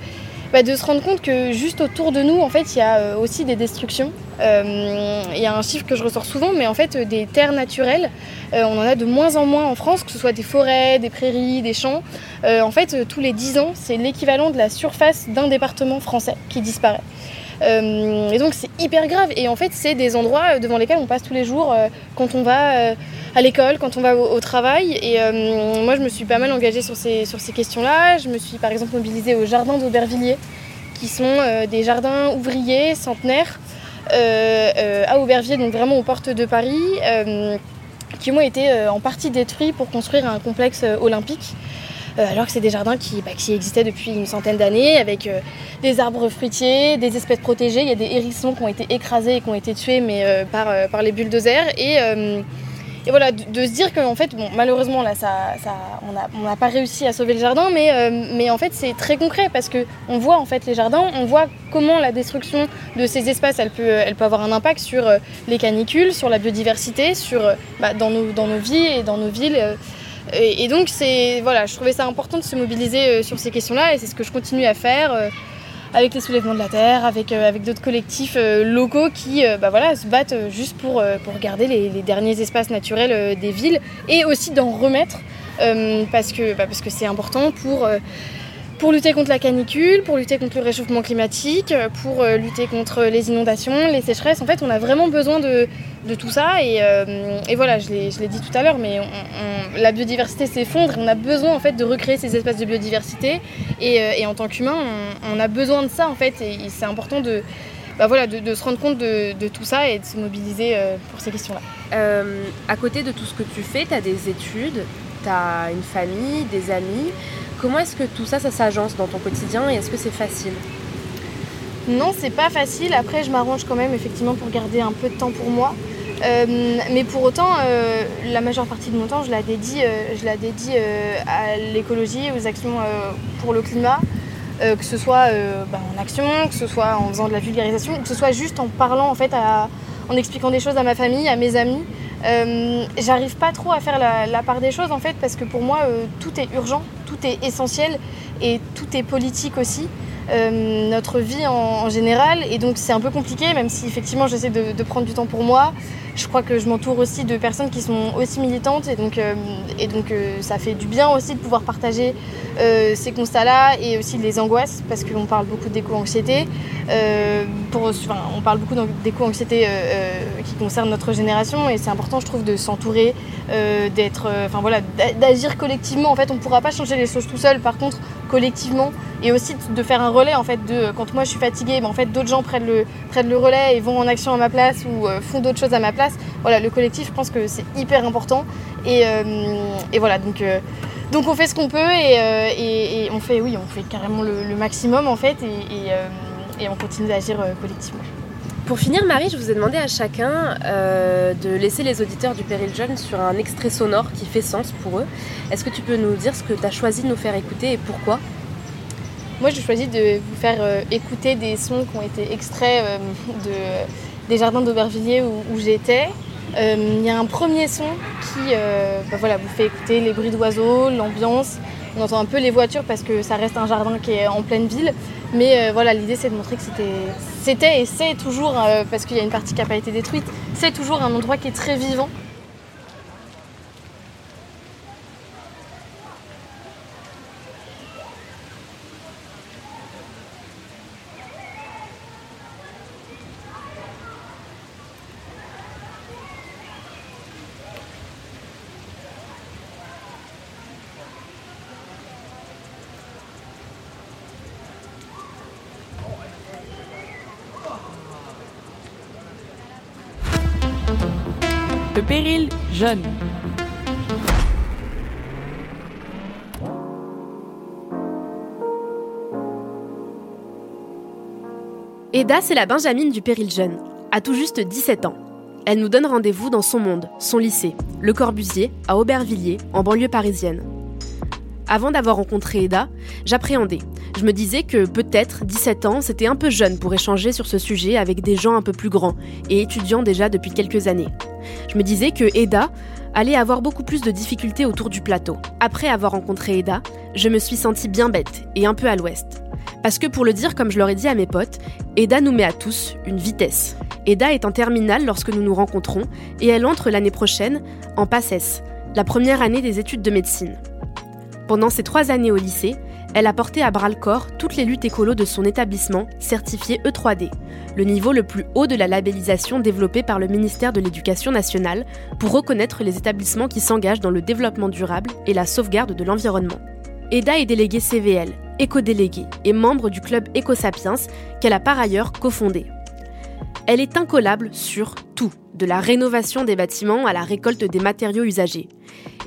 bah, de se rendre compte que juste autour de nous, en fait, il y a euh, aussi des destructions. Il y a un chiffre que je ressors souvent, mais en fait, des terres naturelles, on en a de moins en moins en France, que ce soit des forêts, des prairies, des champs. en fait, tous les 10 ans, c'est l'équivalent de la surface d'un département français qui disparaît. Et donc c'est hyper grave. Et en fait, c'est des endroits devant lesquels on passe tous les jours quand on va à l'école, quand on va au, travail. Et moi, je me suis pas mal engagée sur ces, sur ces questions-là. Je me suis par exemple mobilisée au jardin d'Aubervilliers, qui sont des jardins ouvriers centenaires à Aubervilliers, donc vraiment aux portes de Paris qui ont été euh, en partie détruits pour construire un complexe euh, olympique. Euh, alors que c'est des jardins qui, bah, qui, existaient depuis une centaine d'années, avec des arbres fruitiers, des espèces protégées. Il y a des hérissons qui ont été écrasés et qui ont été tués mais, par, par les bulldozers. Et, voilà, de, se dire qu'en fait, malheureusement, là, ça, ça on n'a pas réussi à sauver le jardin, mais, euh, en fait, c'est très concret parce qu'on voit en fait les jardins, on voit comment la destruction de ces espaces, elle peut, avoir un impact sur euh, les canicules, sur la biodiversité, sur, euh, bah, dans nos vies et dans nos villes. Et, donc, voilà, je trouvais ça important de se mobiliser sur ces questions-là et c'est ce que je continue à faire avec les soulèvements de la terre, avec, euh, d'autres collectifs euh, locaux qui euh, bah se battent juste pour, garder les, derniers espaces naturels des villes et aussi d'en remettre bah, parce que c'est important pour pour lutter contre la canicule, pour lutter contre le réchauffement climatique, pour lutter contre les inondations, les sécheresses. En fait, on a vraiment besoin de, de tout ça. Et, et voilà, je l'ai dit tout à l'heure, mais la biodiversité s'effondre. On a besoin en fait de recréer ces espaces de biodiversité. Et, et en tant qu'humain, on, a besoin de ça en fait. Et, c'est important de, bah voilà, de, se rendre compte de, de, tout ça et de se mobiliser pour ces questions-là. à côté de tout ce que tu fais, tu as des études, tu as une famille, des amis. Comment est-ce que tout ça, ça s'agence dans ton quotidien et est-ce que c'est facile Non, c'est pas facile. Après, je m'arrange quand même effectivement pour garder un peu de temps pour moi. Euh, mais pour autant, euh, la majeure partie de mon temps, je la dédie, euh, je la dédie à l'écologie, aux actions pour le climat, que ce soit bah, en action, que ce soit en faisant de la vulgarisation, que ce soit juste en parlant en fait, en expliquant des choses à ma famille, à mes amis. Euh, j'arrive pas trop à faire la, part des choses en fait parce que pour moi euh, tout est urgent, tout est essentiel et tout est politique aussi. Euh, notre vie en, général et donc c'est un peu compliqué même si effectivement j'essaie de, prendre du temps pour moi je crois que je m'entoure aussi de personnes qui sont aussi militantes et donc, euh, et donc euh, ça fait du bien aussi de pouvoir partager ces constats-là et aussi les angoisses parce qu'on parle beaucoup d'éco-anxiété. on parle beaucoup d'éco-anxiété qui concerne notre génération et c'est important je trouve de s'entourer, d'être, enfin voilà, d'agir collectivement. En fait on ne pourra pas changer les choses tout seul. Par contre collectivement et aussi de faire un relais en fait de quand moi je suis fatiguée, ben, en fait d'autres gens prennent le, prennent le relais et vont en action à ma place ou font d'autres choses à ma place voilà, le collectif, je pense que c'est hyper important. Et, euh, voilà, donc, euh, donc on fait ce qu'on peut euh, et, on fait, oui, on fait carrément le, maximum en fait et, on continue d'agir collectivement. Pour finir, Marie, je vous ai demandé à chacun de laisser les auditeurs du Péril Jeune sur un extrait sonore qui fait sens pour eux. Est-ce que tu peux nous dire ce que tu as choisi de nous faire écouter et pourquoi? Moi, j'ai choisi de vous faire écouter des sons qui ont été extraits de des jardins d'Aubervilliers où, j'étais. Euh, il y a un premier son qui euh, bah vous fait écouter les bruits d'oiseaux, l'ambiance. On entend un peu les voitures parce que ça reste un jardin qui est en pleine ville. Mais euh, voilà, l'idée c'est de montrer que c'était et c'est toujours, parce qu'il y a une partie qui n'a pas été détruite, c'est toujours un endroit qui est très vivant Le péril Eda, c'est la Benjamine du péril jeune, à tout juste 17 ans. Elle nous donne rendez-vous dans son monde, son lycée, Le Corbusier, à Aubervilliers, en banlieue parisienne. Avant d'avoir rencontré Eda, j'appréhendais. Je me disais que peut-être 17 ans, c'était un peu jeune pour échanger sur ce sujet avec des gens un peu plus grands et étudiants déjà depuis quelques années. Je me disais que Eda allait avoir beaucoup plus de difficultés autour du plateau. Après avoir rencontré Eda, je me suis sentie bien bête et un peu à l'ouest. Parce que pour le dire comme je l'aurais dit à mes potes, Eda nous met à tous une vitesse. Eda est en terminale lorsque nous nous rencontrons et elle entre l'année prochaine en PACES, la première année des études de médecine. Pendant ces trois années au lycée, Elle a porté à bras le corps toutes les luttes écolo de son établissement, certifié E3D, le niveau le plus haut de la labellisation développée par le ministère de l'Éducation nationale pour reconnaître les établissements qui s'engagent dans le développement durable et la sauvegarde de l'environnement. Eda est déléguée CVL, éco-déléguée et membre du club EcoSapiens qu'elle a par ailleurs cofondé. Elle est incollable sur tout, de la rénovation des bâtiments à la récolte des matériaux usagés.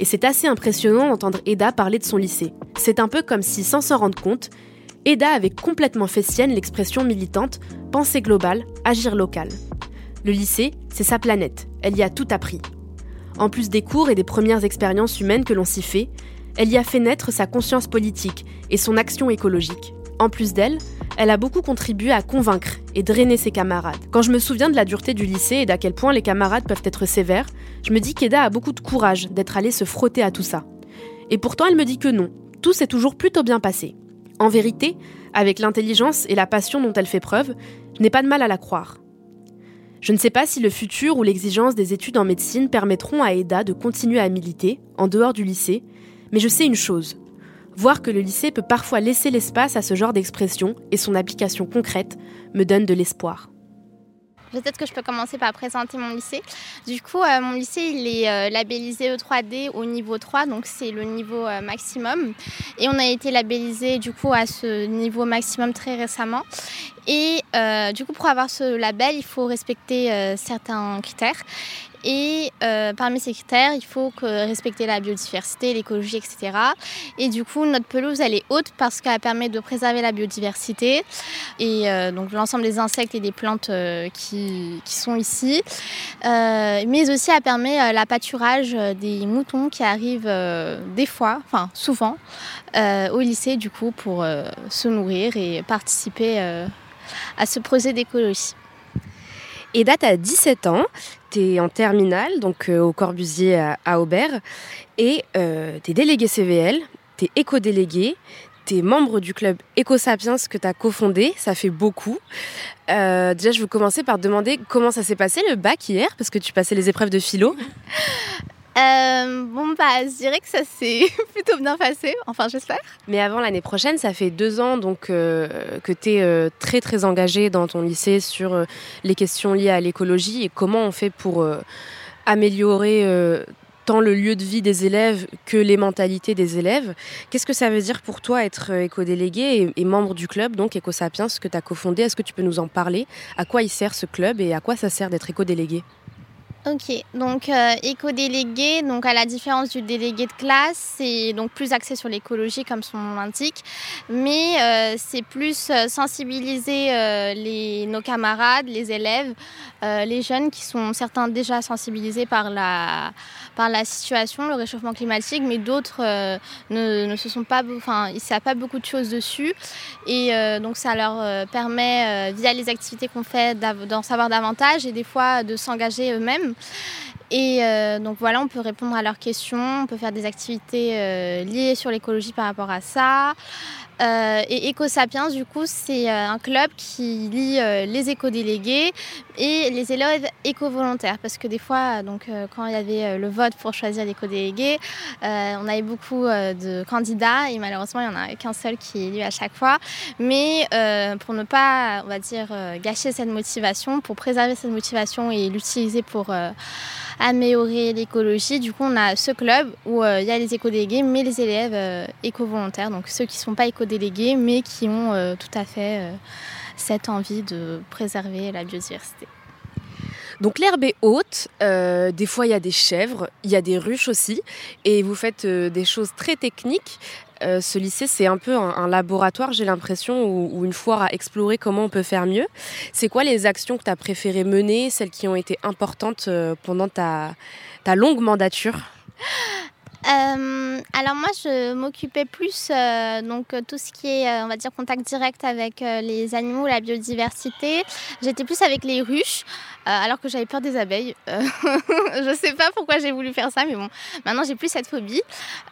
Et c'est assez impressionnant d'entendre Eda parler de son lycée. C'est un peu comme si, sans s'en rendre compte, Eda avait complètement fait sienne l'expression militante penser global, agir local. Le lycée, c'est sa planète, elle y a tout appris. En plus des cours et des premières expériences humaines que l'on s'y fait, elle y a fait naître sa conscience politique et son action écologique. En plus d'elle, elle a beaucoup contribué à convaincre et drainer ses camarades. Quand je me souviens de la dureté du lycée et d'à quel point les camarades peuvent être sévères, je me dis qu'Eda a beaucoup de courage d'être allée se frotter à tout ça. Et pourtant, elle me dit que non, tout s'est toujours plutôt bien passé. En vérité, avec l'intelligence et la passion dont elle fait preuve, je n'ai pas de mal à la croire. Je ne sais pas si le futur ou l'exigence des études en médecine permettront à Eda de continuer à militer, en dehors du lycée, mais je sais une chose, Voir que le lycée peut parfois laisser l'espace à ce genre d'expression et son application concrète me donne de l'espoir. Peut-être que je peux commencer par présenter mon lycée. Du coup, euh, mon lycée, il est euh, labellisé E3D au niveau 3, donc c'est le niveau euh, maximum. Et on a été labellisé du coup à ce niveau maximum très récemment. Et du coup, pour avoir ce label, il faut respecter certains critères. Et euh, parmi ces critères, il faut respecter la biodiversité, l'écologie, etc. Et du coup, notre pelouse, elle est haute parce qu'elle permet de préserver la biodiversité et euh, donc l'ensemble des insectes et des plantes euh, qui, qui, sont ici. mais aussi, elle permet la pâturage des moutons qui arrivent des fois, enfin souvent, au lycée, du coup, pour se nourrir et participer à ce projet d'écologie. Eda, tu as 17 ans, tu es en terminale, donc euh, au Corbusier à, Aubert, et euh, tu es délégué CVL, tu es éco-délégué, tu es membre du club EcoSapiens que tu as cofondé, ça fait beaucoup. Euh, déjà, je veux commencer par te demander comment ça s'est passé le bac hier, parce que tu passais les épreuves de philo. Euh, bon, bah, je dirais que ça s'est plutôt bien passé, enfin j'espère. Mais avant l'année prochaine, ça fait deux ans donc euh, que tu es euh, très très engagé dans ton lycée sur les questions liées à l'écologie et comment on fait pour améliorer tant le lieu de vie des élèves que les mentalités des élèves. Qu'est-ce que ça veut dire pour toi être éco-délégué et, membre du club, donc EcoSapiens, que tu as cofondé? Est-ce que tu peux nous en parler? À quoi il sert ce club et à quoi ça sert d'être éco-délégué Ok, donc euh, éco-délégué, donc à la différence du délégué de classe, c'est donc plus axé sur l'écologie comme son nom l'indique, mais euh, c'est plus euh, sensibiliser nos camarades, les élèves, les jeunes qui sont certains déjà sensibilisés par la, par la situation, le réchauffement climatique, mais d'autres ne, ne, se sont pas, enfin ils ne savent pas beaucoup de choses dessus, et donc ça leur permet via les activités qu'on fait d'en savoir davantage et des fois de s'engager eux-mêmes. Et euh, donc voilà, on peut répondre à leurs questions, on peut faire des activités euh, liées sur l'écologie par rapport à ça. Euh, et EcoSapiens, du coup, c'est euh, un club qui lie euh, les éco-délégués et les élèves éco-volontaires. Parce que des fois, donc, quand il y avait le vote pour choisir l'éco-délégué, on avait beaucoup de candidats et malheureusement, il n'y en a qu'un seul qui est élu à chaque fois. Mais pour ne pas, on va dire, gâcher cette motivation, pour préserver cette motivation et l'utiliser pour améliorer l'écologie. Du coup, on a ce club où euh, il y a les éco-délégués, mais les élèves euh, éco-volontaires, donc ceux qui ne sont pas éco-délégués, mais qui ont euh, tout à fait cette envie de préserver la biodiversité. Donc l'herbe est haute, des fois il y a des chèvres, il y a des ruches aussi, et vous faites des choses très techniques. Euh, ce lycée, c'est un peu un, laboratoire, j'ai l'impression, ou, une foire à explorer comment on peut faire mieux. C'est quoi les actions que tu as préféré mener, celles qui ont été importantes euh, pendant ta, ta longue mandature? Euh, alors moi, je m'occupais plus euh, donc tout ce qui est, on va dire, contact direct avec les animaux, la biodiversité. J'étais plus avec les ruches. Euh, alors que j'avais peur des abeilles. Euh, je sais pas pourquoi j'ai voulu faire ça, mais bon, maintenant j'ai plus cette phobie.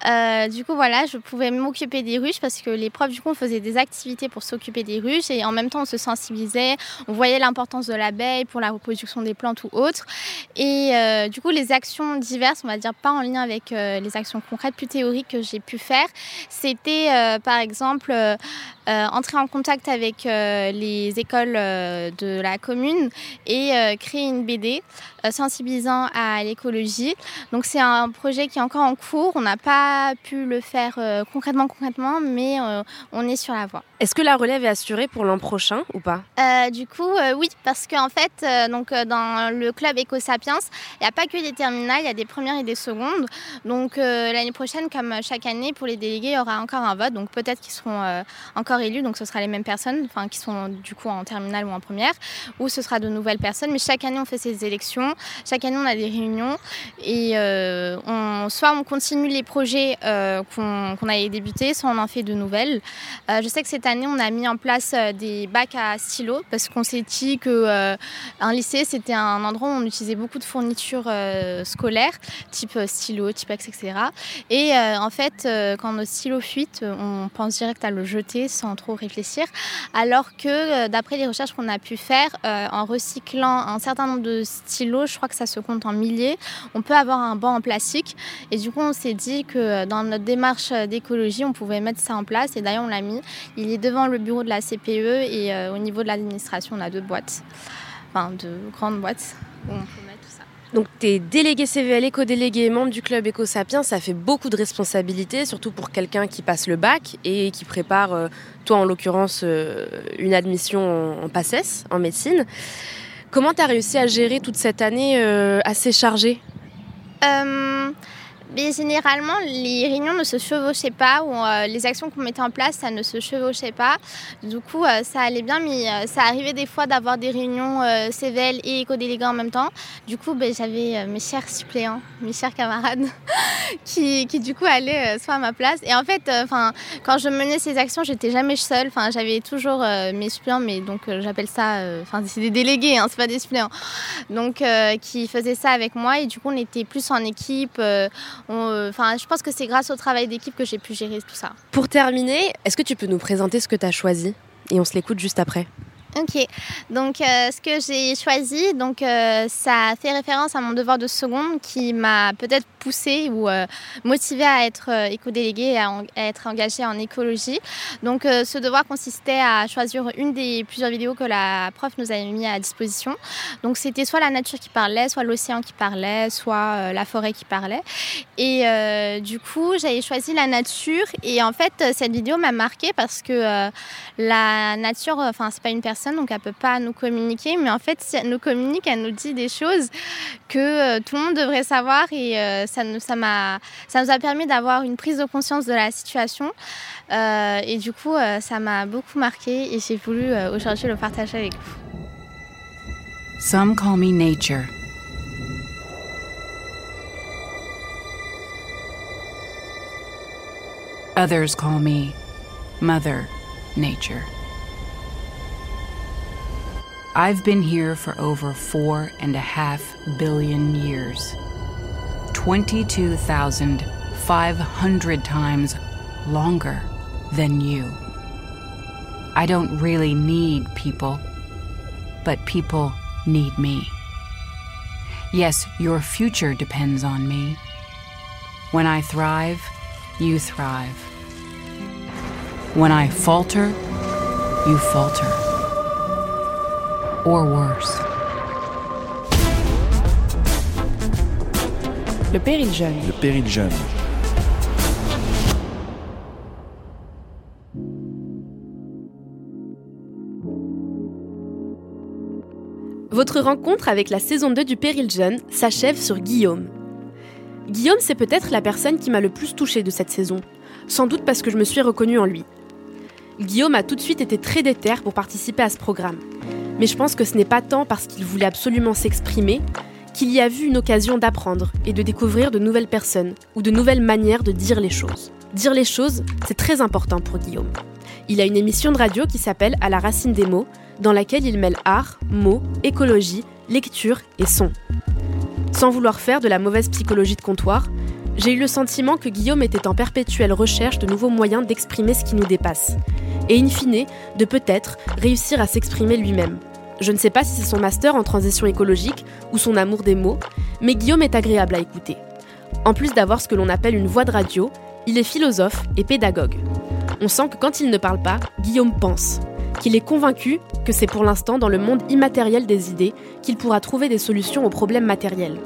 Euh, du coup, voilà, je pouvais m'occuper des ruches parce que les profs, du coup, on faisait des activités pour s'occuper des ruches et en même temps, on se sensibilisait, on voyait l'importance de l'abeille pour la reproduction des plantes ou autres. Et du coup, les actions diverses, on va dire pas en lien avec les actions concrètes, plus théoriques que j'ai pu faire, c'était par exemple entrer en contact avec les écoles de la commune et créer une BD sensibilisant à l'écologie. Donc c'est un projet qui est encore en cours. On n'a pas pu le faire concrètement, concrètement, mais on est sur la voie. Est-ce que la relève est assurée pour l'an prochain ou pas? Du coup, oui, parce qu'en fait, donc dans le club EcoSapiens, il n'y a pas que des terminales, il y a des premières et des secondes. Donc euh, l'année prochaine, comme chaque année, pour les délégués, il y aura encore un vote. Donc peut-être qu'ils seront euh, encore élus, donc ce sera les mêmes personnes, enfin qui sont du coup en terminale ou en première, ou ce sera de nouvelles personnes. Mais chaque année, on fait ces élections. Chaque année, on a des réunions et euh, on, soit on continue les projets qu'on qu avait débutés, soit on en fait de nouvelles. je sais que cette année, on a mis en place des bacs à stylo parce qu'on s'est dit que un lycée, c'était un endroit où on utilisait beaucoup de fournitures scolaires, type stylo, type etc. Et euh, en fait, euh, quand nos stylos fuitent, on pense direct à le jeter sans trop réfléchir. Alors que euh, d'après les recherches qu'on a pu faire, en recyclant un certain nombre de stylos, je crois que ça se compte en milliers, on peut avoir un banc en plastique. Et du coup, on s'est dit que dans notre démarche d'écologie, on pouvait mettre ça en place. Et d'ailleurs, on l'a mis. Il est devant le bureau de la CPE et au niveau de l'administration, on a deux boîtes, enfin deux grandes boîtes donc tu es délégué CVL, éco-délégué, membre du club Éco-Sapiens, ça fait beaucoup de responsabilités, surtout pour quelqu'un qui passe le bac et qui prépare, euh, toi en l'occurrence, euh, une admission en, en médecine. Comment tu as réussi à gérer toute cette année euh, assez chargée? Mais généralement, les réunions ne se chevauchaient pas, ou euh, les actions qu'on mettait en place, ça ne se chevauchait pas. Du coup, euh, ça allait bien, mais euh, ça arrivait des fois d'avoir des réunions CVL et éco-délégants en même temps. Du coup, ben, j'avais mes chers suppléants, mes chers camarades, qui, du coup allaient soit à ma place. Et en fait, quand je menais ces actions, j'étais jamais seule. J'avais toujours mes suppléants, mais donc j'appelle ça, enfin c'est des délégués, hein, c'est pas des suppléants. Donc, qui faisaient ça avec moi, et du coup, on était plus en équipe enfin, je pense que c'est grâce au travail d'équipe que j'ai pu gérer tout ça. Pour terminer, est-ce que tu peux nous présenter ce que tu as choisi Et on se l'écoute juste après. Ok, donc euh, ce que j'ai choisi, donc euh, ça fait référence à mon devoir de seconde qui m'a peut-être poussé ou euh, motivé à être éco-délégué et à, être engagé en écologie. Donc ce devoir consistait à choisir une des plusieurs vidéos que la prof nous avait mis à disposition. Donc c'était soit la nature qui parlait, soit l'océan qui parlait, soit la forêt qui parlait. Et du coup j'avais choisi la nature et en fait cette vidéo m'a marqué parce que la nature, enfin c'est pas une personne donc elle peut pas nous communiquer. Mais en fait, si elle nous communique, elle nous dit des choses que euh, tout le monde devrait savoir et euh, ça, nous, ça, ça nous a permis d'avoir une prise de conscience de la situation. Euh, et du coup, ça m'a beaucoup marqué et j'ai voulu aujourd'hui le partager avec vous. Some call me nature. Others call me Mother Nature. I've been here for over four and a half billion years. 22,500 times longer than you. I don't really need people, but people need me. Yes, your future depends on me. When I thrive, you thrive. When I falter, you falter. or worse. Le péril jeune. Le péril jeune. Votre rencontre avec la saison 2 du Péril Jeune s'achève sur Guillaume. Guillaume, c'est peut-être la personne qui m'a le plus touchée de cette saison, sans doute parce que je me suis reconnue en lui. Guillaume a tout de suite été très déter pour participer à ce programme. Mais je pense que ce n'est pas tant parce qu'il voulait absolument s'exprimer qu'il y a vu une occasion d'apprendre et de découvrir de nouvelles personnes ou de nouvelles manières de dire les choses. Dire les choses, c'est très important pour Guillaume. Il a une émission de radio qui s'appelle À la racine des mots, dans laquelle il mêle art, mots, écologie, lecture et son. Sans vouloir faire de la mauvaise psychologie de comptoir, j'ai eu le sentiment que Guillaume était en perpétuelle recherche de nouveaux moyens d'exprimer ce qui nous dépasse, et in fine, de peut-être réussir à s'exprimer lui-même. Je ne sais pas si c'est son master en transition écologique ou son amour des mots, mais Guillaume est agréable à écouter. En plus d'avoir ce que l'on appelle une voix de radio, il est philosophe et pédagogue. On sent que quand il ne parle pas, Guillaume pense, qu'il est convaincu que c'est pour l'instant dans le monde immatériel des idées qu'il pourra trouver des solutions aux problèmes matériels.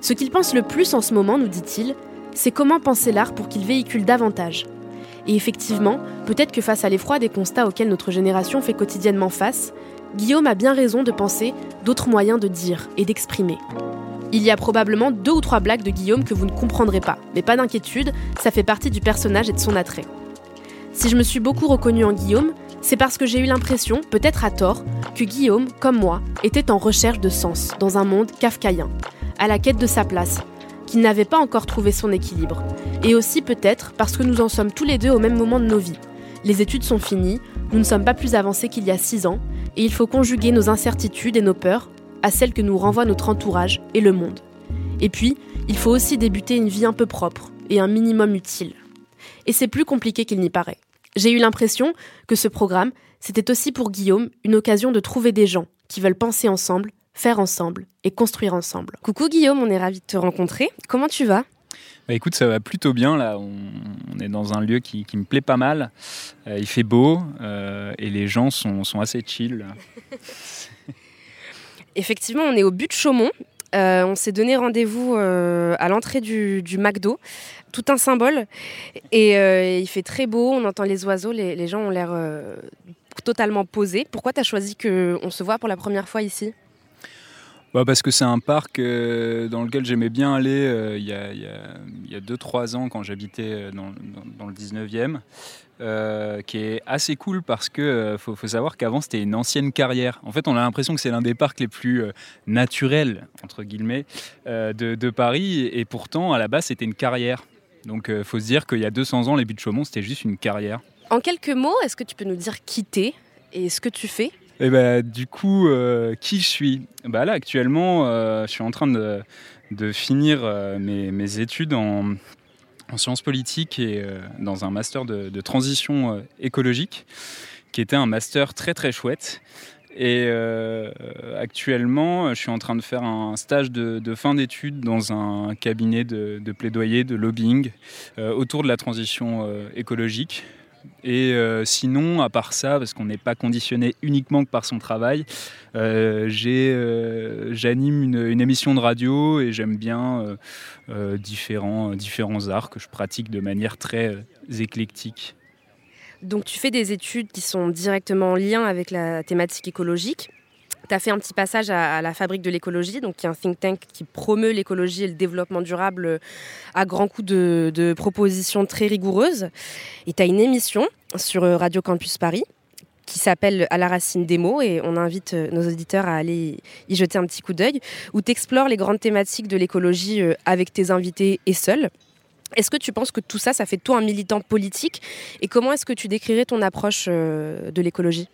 Ce qu'il pense le plus en ce moment, nous dit-il, c'est comment penser l'art pour qu'il véhicule davantage. Et effectivement, peut-être que face à l'effroi des constats auxquels notre génération fait quotidiennement face, Guillaume a bien raison de penser d'autres moyens de dire et d'exprimer. Il y a probablement deux ou trois blagues de Guillaume que vous ne comprendrez pas, mais pas d'inquiétude, ça fait partie du personnage et de son attrait. Si je me suis beaucoup reconnue en Guillaume, c'est parce que j'ai eu l'impression, peut-être à tort, que Guillaume, comme moi, était en recherche de sens dans un monde kafkaïen, à la quête de sa place, qu'il n'avait pas encore trouvé son équilibre. Et aussi peut-être parce que nous en sommes tous les deux au même moment de nos vies. Les études sont finies, nous ne sommes pas plus avancés qu'il y a six ans, et il faut conjuguer nos incertitudes et nos peurs à celles que nous renvoie notre entourage et le monde. Et puis, il faut aussi débuter une vie un peu propre et un minimum utile. Et c'est plus compliqué qu'il n'y paraît. J'ai eu l'impression que ce programme, c'était aussi pour Guillaume une occasion de trouver des gens qui veulent penser ensemble, faire ensemble et construire ensemble. Coucou Guillaume, on est ravi de te rencontrer. Comment tu vas? Bah écoute, ça va plutôt bien là. On, est dans un lieu qui, me plaît pas mal. Euh, il fait beau euh, et les gens sont, assez chill. Effectivement, on est au but de Chaumont. Euh, on s'est donné rendez-vous à l'entrée du, McDo. Tout un symbole. Et il fait très beau, on entend les oiseaux, les, les gens ont l'air totalement posés. Pourquoi tu as choisi qu'on se voit pour la première fois ici? Bah parce que c'est un parc euh, dans lequel j'aimais bien aller euh, il y a 2-3 ans quand j'habitais euh, dans, dans, le 19e, qui est assez cool parce que faut, savoir qu'avant c'était une ancienne carrière. En fait, on a l'impression que c'est l'un des parcs les plus naturels, entre guillemets, de, de, Paris, et pourtant à la base c'était une carrière. Donc il faut se dire qu'il y a 200 ans, les buts de Chaumont c'était juste une carrière. En quelques mots, est-ce que tu peux nous dire qui t'es et ce que tu fais? Et eh ben, du coup, euh, qui je suis? Bah Là, actuellement, euh, je suis en train de, finir euh, mes, études en, en, sciences politiques et dans un master de, transition écologique, qui était un master très très chouette. Et actuellement, je suis en train de faire un stage de, fin d'études dans un cabinet de, plaidoyer, de lobbying autour de la transition écologique. Et euh, sinon, à part ça, parce qu'on n'est pas conditionné uniquement que par son travail, euh, euh, j'anime une, émission de radio et j'aime bien différents, différents arts que je pratique de manière très éclectique. Donc tu fais des études qui sont directement en lien avec la thématique écologique tu as fait un petit passage à, la Fabrique de l'écologie, qui est un think tank qui promeut l'écologie et le développement durable euh, à grands coups de, propositions très rigoureuses. Et tu as une émission sur euh, Radio Campus Paris qui s'appelle À la racine des mots et on invite euh, nos auditeurs à aller y jeter un petit coup d'œil où tu explores les grandes thématiques de l'écologie avec tes invités et seul. Est-ce que tu penses que tout ça, ça fait toi un militant politique? Et comment est-ce que tu décrirais ton approche de l'écologie?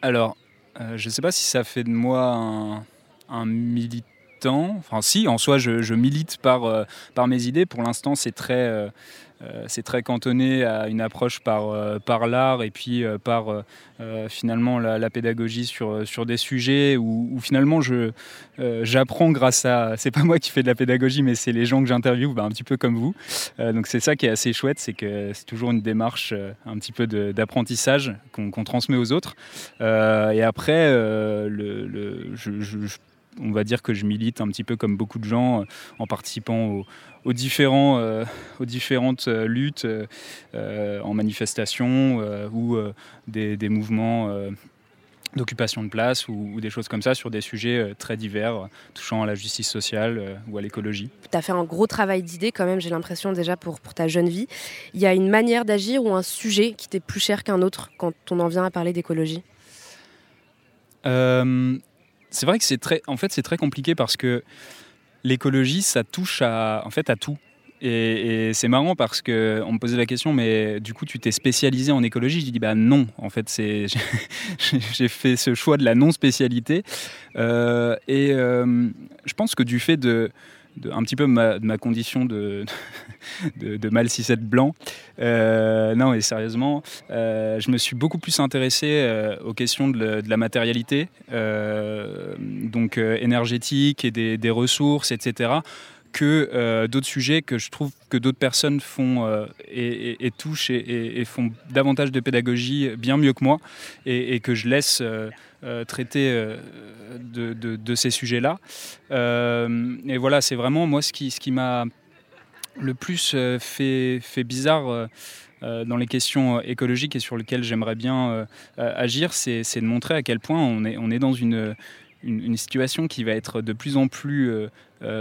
Alors, je ne sais pas si ça fait de moi un, militant. Enfin, si, en soi, je, milite par, euh, par mes idées. Pour l'instant, c'est très, euh, très cantonné à une approche par, l'art et puis par finalement la, pédagogie sur, des sujets où, finalement je, j'apprends grâce à. C'est pas moi qui fais de la pédagogie, mais c'est les gens que j'interviewe, bah, un petit peu comme vous. donc c'est ça qui est assez chouette, c'est que c'est toujours une démarche un petit peu d'apprentissage qu'on, transmet aux autres. et après, le, on va dire que je milite un petit peu comme beaucoup de gens en participant au, aux, différents, euh, aux différentes euh, luttes euh, en manifestation ou des, mouvements d'occupation de place ou, des choses comme ça sur des sujets très divers touchant à la justice sociale ou à l'écologie. Tu as fait un gros travail d'idées quand même, j'ai l'impression déjà pour, pour ta jeune vie. Il y a une manière d'agir ou un sujet qui t'est plus cher qu'un autre quand on en vient à parler d'écologie? C'est vrai que c'est très, en fait, c'est très compliqué parce que l'écologie, ça touche à, en fait, à tout. Et, c'est marrant parce que on me posait la question, mais du coup, tu t'es spécialisé en écologie? Je dis bah non. En fait, c'est j'ai fait ce choix de la non spécialité. Euh, et euh, je pense que du fait de un petit peu ma, de ma condition de, de, mal 6 blanc. Euh, non, et sérieusement, euh, je me suis beaucoup plus intéressé euh, aux questions de, la matérialité, donc énergétique et des, ressources, etc que d'autres sujets que je trouve que d'autres personnes font et, touchent et, font davantage de pédagogie bien mieux que moi et, que je laisse traiter de, ces sujets-là. et voilà, c'est vraiment moi ce qui, m'a le plus fait, bizarre euh, dans les questions euh, écologiques et sur lesquelles j'aimerais bien euh, agir, c'est de montrer à quel point on est, dans une, situation qui va être de plus en plus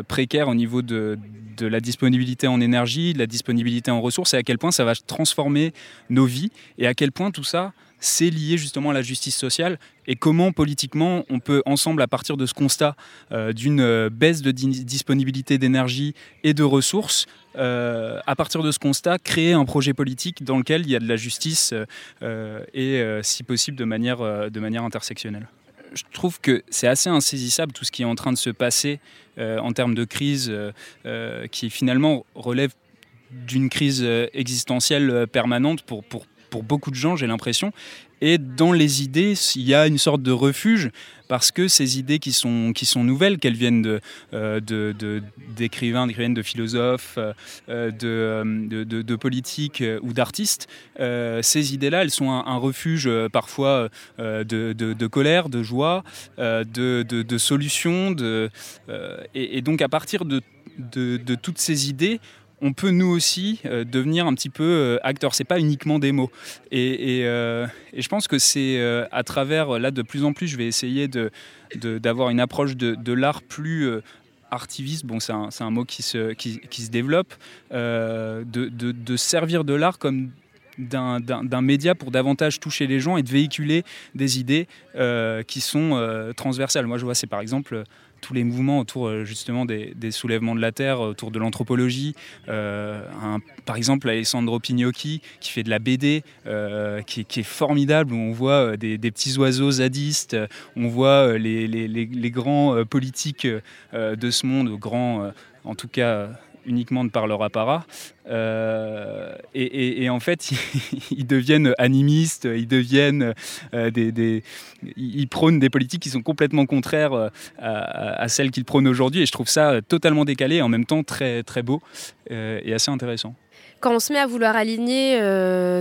précaire au niveau de, de, la disponibilité en énergie, de la disponibilité en ressources, et à quel point ça va transformer nos vies, et à quel point tout ça, c'est lié justement à la justice sociale, et comment politiquement on peut ensemble, à partir de ce constat d'une baisse de disponibilité d'énergie et de ressources, euh, à partir de ce constat, créer un projet politique dans lequel il y a de la justice euh, et, euh, si possible, de manière, de manière intersectionnelle. Je trouve que c'est assez insaisissable tout ce qui est en train de se passer en termes de crise qui finalement relève d'une crise existentielle permanente pour beaucoup de gens, j'ai l'impression. Et dans les idées, il y a une sorte de refuge parce que ces idées qui sont, qui sont nouvelles, qu'elles viennent de, euh, d'écrivains, d'écrivaines, de philosophes, euh, de, de, politiques euh, ou d'artistes, ces idées-là, elles sont un, refuge parfois de, colère, de joie, de, solutions. Et, et, donc à partir de toutes ces idées, on peut nous aussi euh, devenir un petit peu euh, acteurs. C'est pas uniquement des mots. Et, euh, je pense que c'est à travers, là de plus en plus, je vais essayer d'avoir une approche de, l'art plus artiviste, bon c'est un, mot qui se, qui, se développe, de, servir de l'art comme d'un média pour davantage toucher les gens et de véhiculer des idées qui sont transversales. Moi je vois c'est par exemple tous les mouvements autour euh, justement des, soulèvements de la terre, autour de l'anthropologie. Euh, par exemple, Alessandro Pignocchi qui fait de la BD, euh, qui, est formidable, où on voit des, petits oiseaux zadistes, on voit les, les grands politiques de ce monde, grands en tout cas uniquement de par leur apparat. Euh, et, en fait, ils, deviennent animistes, ils deviennent euh, ils prônent des politiques qui sont complètement contraires euh, à, celles qu'ils prônent aujourd'hui. Et je trouve ça totalement décalé, et en même temps très très beau et assez intéressant quand on se met à vouloir aligner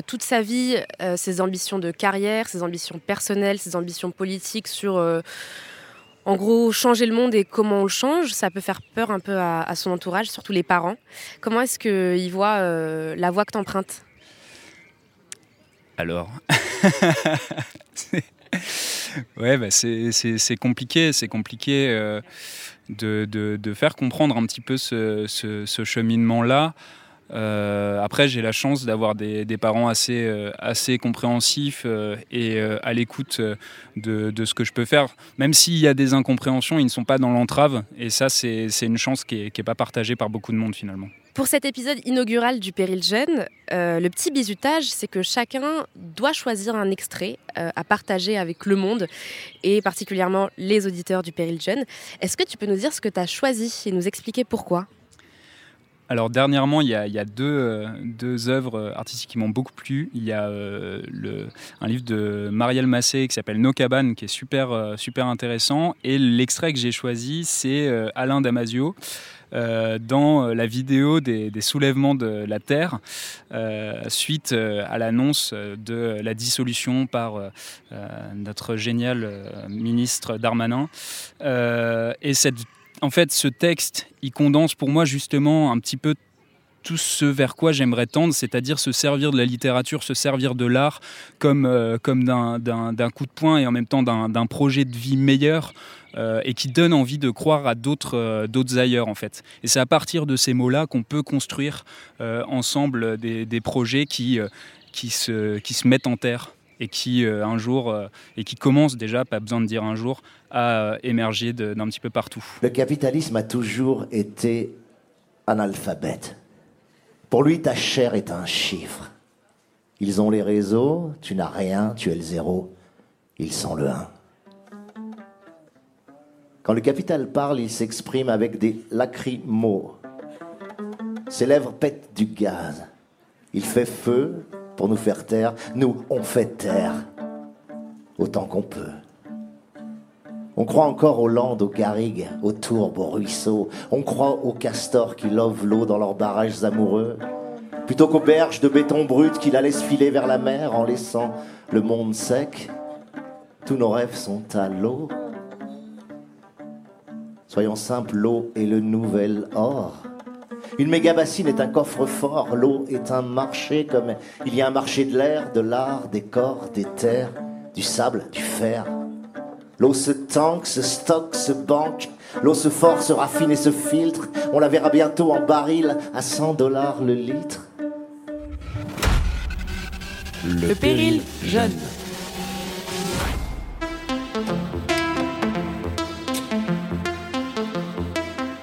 toute sa vie, ses ambitions de carrière, ses ambitions personnelles, ses ambitions politiques sur en gros, changer le monde et comment on le change, ça peut faire peur un peu à, son entourage, surtout les parents. Comment est-ce qu'ils voient euh, la voie que tu empruntes Alors, ouais, bah c'est compliqué, c'est compliqué euh, de, faire comprendre un petit peu ce cheminement-là. Euh, après, j'ai la chance d'avoir des, parents assez, euh, assez compréhensifs euh, et à l'écoute de, ce que je peux faire. Même s'il y a des incompréhensions, ils ne sont pas dans l'entrave. Et ça, c'est une chance qui n'est pas partagée par beaucoup de monde finalement. Pour cet épisode inaugural du Péril Jeune, le petit bizutage, c'est que chacun doit choisir un extrait à partager avec le monde et particulièrement les auditeurs du Péril Jeune. Est-ce que tu peux nous dire ce que tu as choisi et nous expliquer pourquoi? Alors dernièrement, il y a, deux, euh, deux, œuvres artistiques qui m'ont beaucoup plu. Il y a euh, un livre de Marielle Massé qui s'appelle Nos cabanes, qui est super, euh, super intéressant. Et l'extrait que j'ai choisi, c'est Alain Damasio. dans la vidéo des, soulèvements de la Terre suite à l'annonce de la dissolution par notre génial ministre Darmanin. et cette en fait, ce texte, il condense pour moi justement un petit peu tout ce vers quoi j'aimerais tendre, c'est-à-dire se servir de la littérature, se servir de l'art comme, euh, d'un coup de poing et en même temps d'un projet de vie meilleur euh, et qui donne envie de croire à d'autres euh, d'autres ailleurs en fait. Et c'est à partir de ces mots-là qu'on peut construire ensemble des, projets qui se mettent en terre et qui euh, un jour euh, et qui commence déjà, pas besoin de dire un jour, à euh, émerger d'un petit peu partout. Le capitalisme a toujours été analphabète. Pour lui, ta chair est un chiffre. Ils ont les réseaux, tu n'as rien, tu es le zéro, ils sont le un. Quand le capital parle, il s'exprime avec des lacrymos. Ses lèvres pètent du gaz. Il fait feu, pour nous faire taire. Nous, on fait taire autant qu'on peut. On croit encore aux landes, aux garrigues, aux tourbes, aux ruisseaux. On croit aux castors qui lovent l'eau dans leurs barrages amoureux. Plutôt qu'aux berges de béton brut qui la laissent filer vers la mer en laissant le monde sec. Tous nos rêves sont à l'eau. Soyons simples, l'eau est le nouvel or. Une méga bassine est un coffre-fort, l'eau est un marché comme il y a un marché de l'air, de l'art, des corps, des terres, du sable, du fer. L'eau se tanque, se stocke, se banque, l'eau se force, se raffine et se filtre. On la verra bientôt en baril à 100 dollars le litre. Le, péril jeune.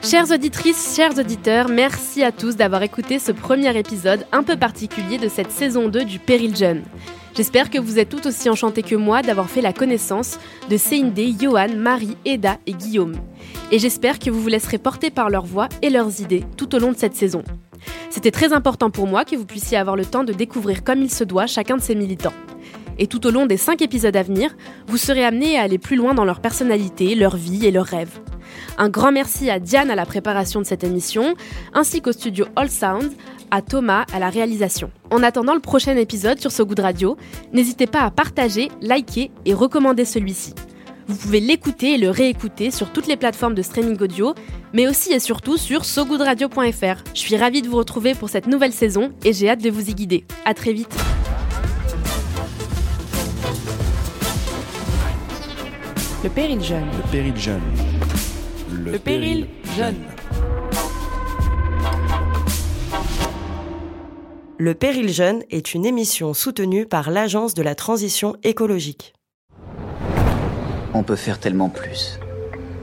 Chères auditrices, chers auditeurs, merci à tous d'avoir écouté ce premier épisode un peu particulier de cette saison 2 du Péril Jeune. J'espère que vous êtes tout aussi enchantés que moi d'avoir fait la connaissance de Céindé, Johan, Marie, Eda et Guillaume. Et j'espère que vous vous laisserez porter par leurs voix et leurs idées tout au long de cette saison. C'était très important pour moi que vous puissiez avoir le temps de découvrir comme il se doit chacun de ces militants. Et tout au long des 5 épisodes à venir, vous serez amenés à aller plus loin dans leur personnalité, leur vie et leurs rêves. Un grand merci à Diane à la préparation de cette émission, ainsi qu'au studio All Sound, à Thomas à la réalisation. En attendant le prochain épisode sur So Good Radio, n'hésitez pas à partager, liker et recommander celui-ci. Vous pouvez l'écouter et le réécouter sur toutes les plateformes de streaming audio, mais aussi et surtout sur sogoodradio.fr. Je suis ravie de vous retrouver pour cette nouvelle saison et j'ai hâte de vous y guider. À très vite. Le péril jeune. Le péril jeune. Le, péril jeune. Le Péril Jeune est une émission soutenue par l'Agence de la transition écologique. On peut faire tellement plus.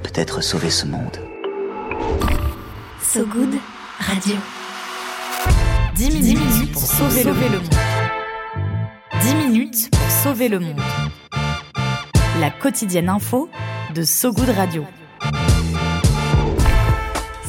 Peut-être sauver ce monde. So Good Radio. 10 minutes, pour sauver, le, monde. 10 minutes pour sauver le monde. La quotidienne info de So Good Radio.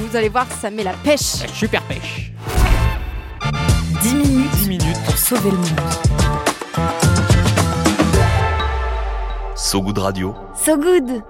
Vous allez voir, ça met la pêche. La super pêche. 10 minutes, 10 minutes pour sauver le monde. So Good Radio. So good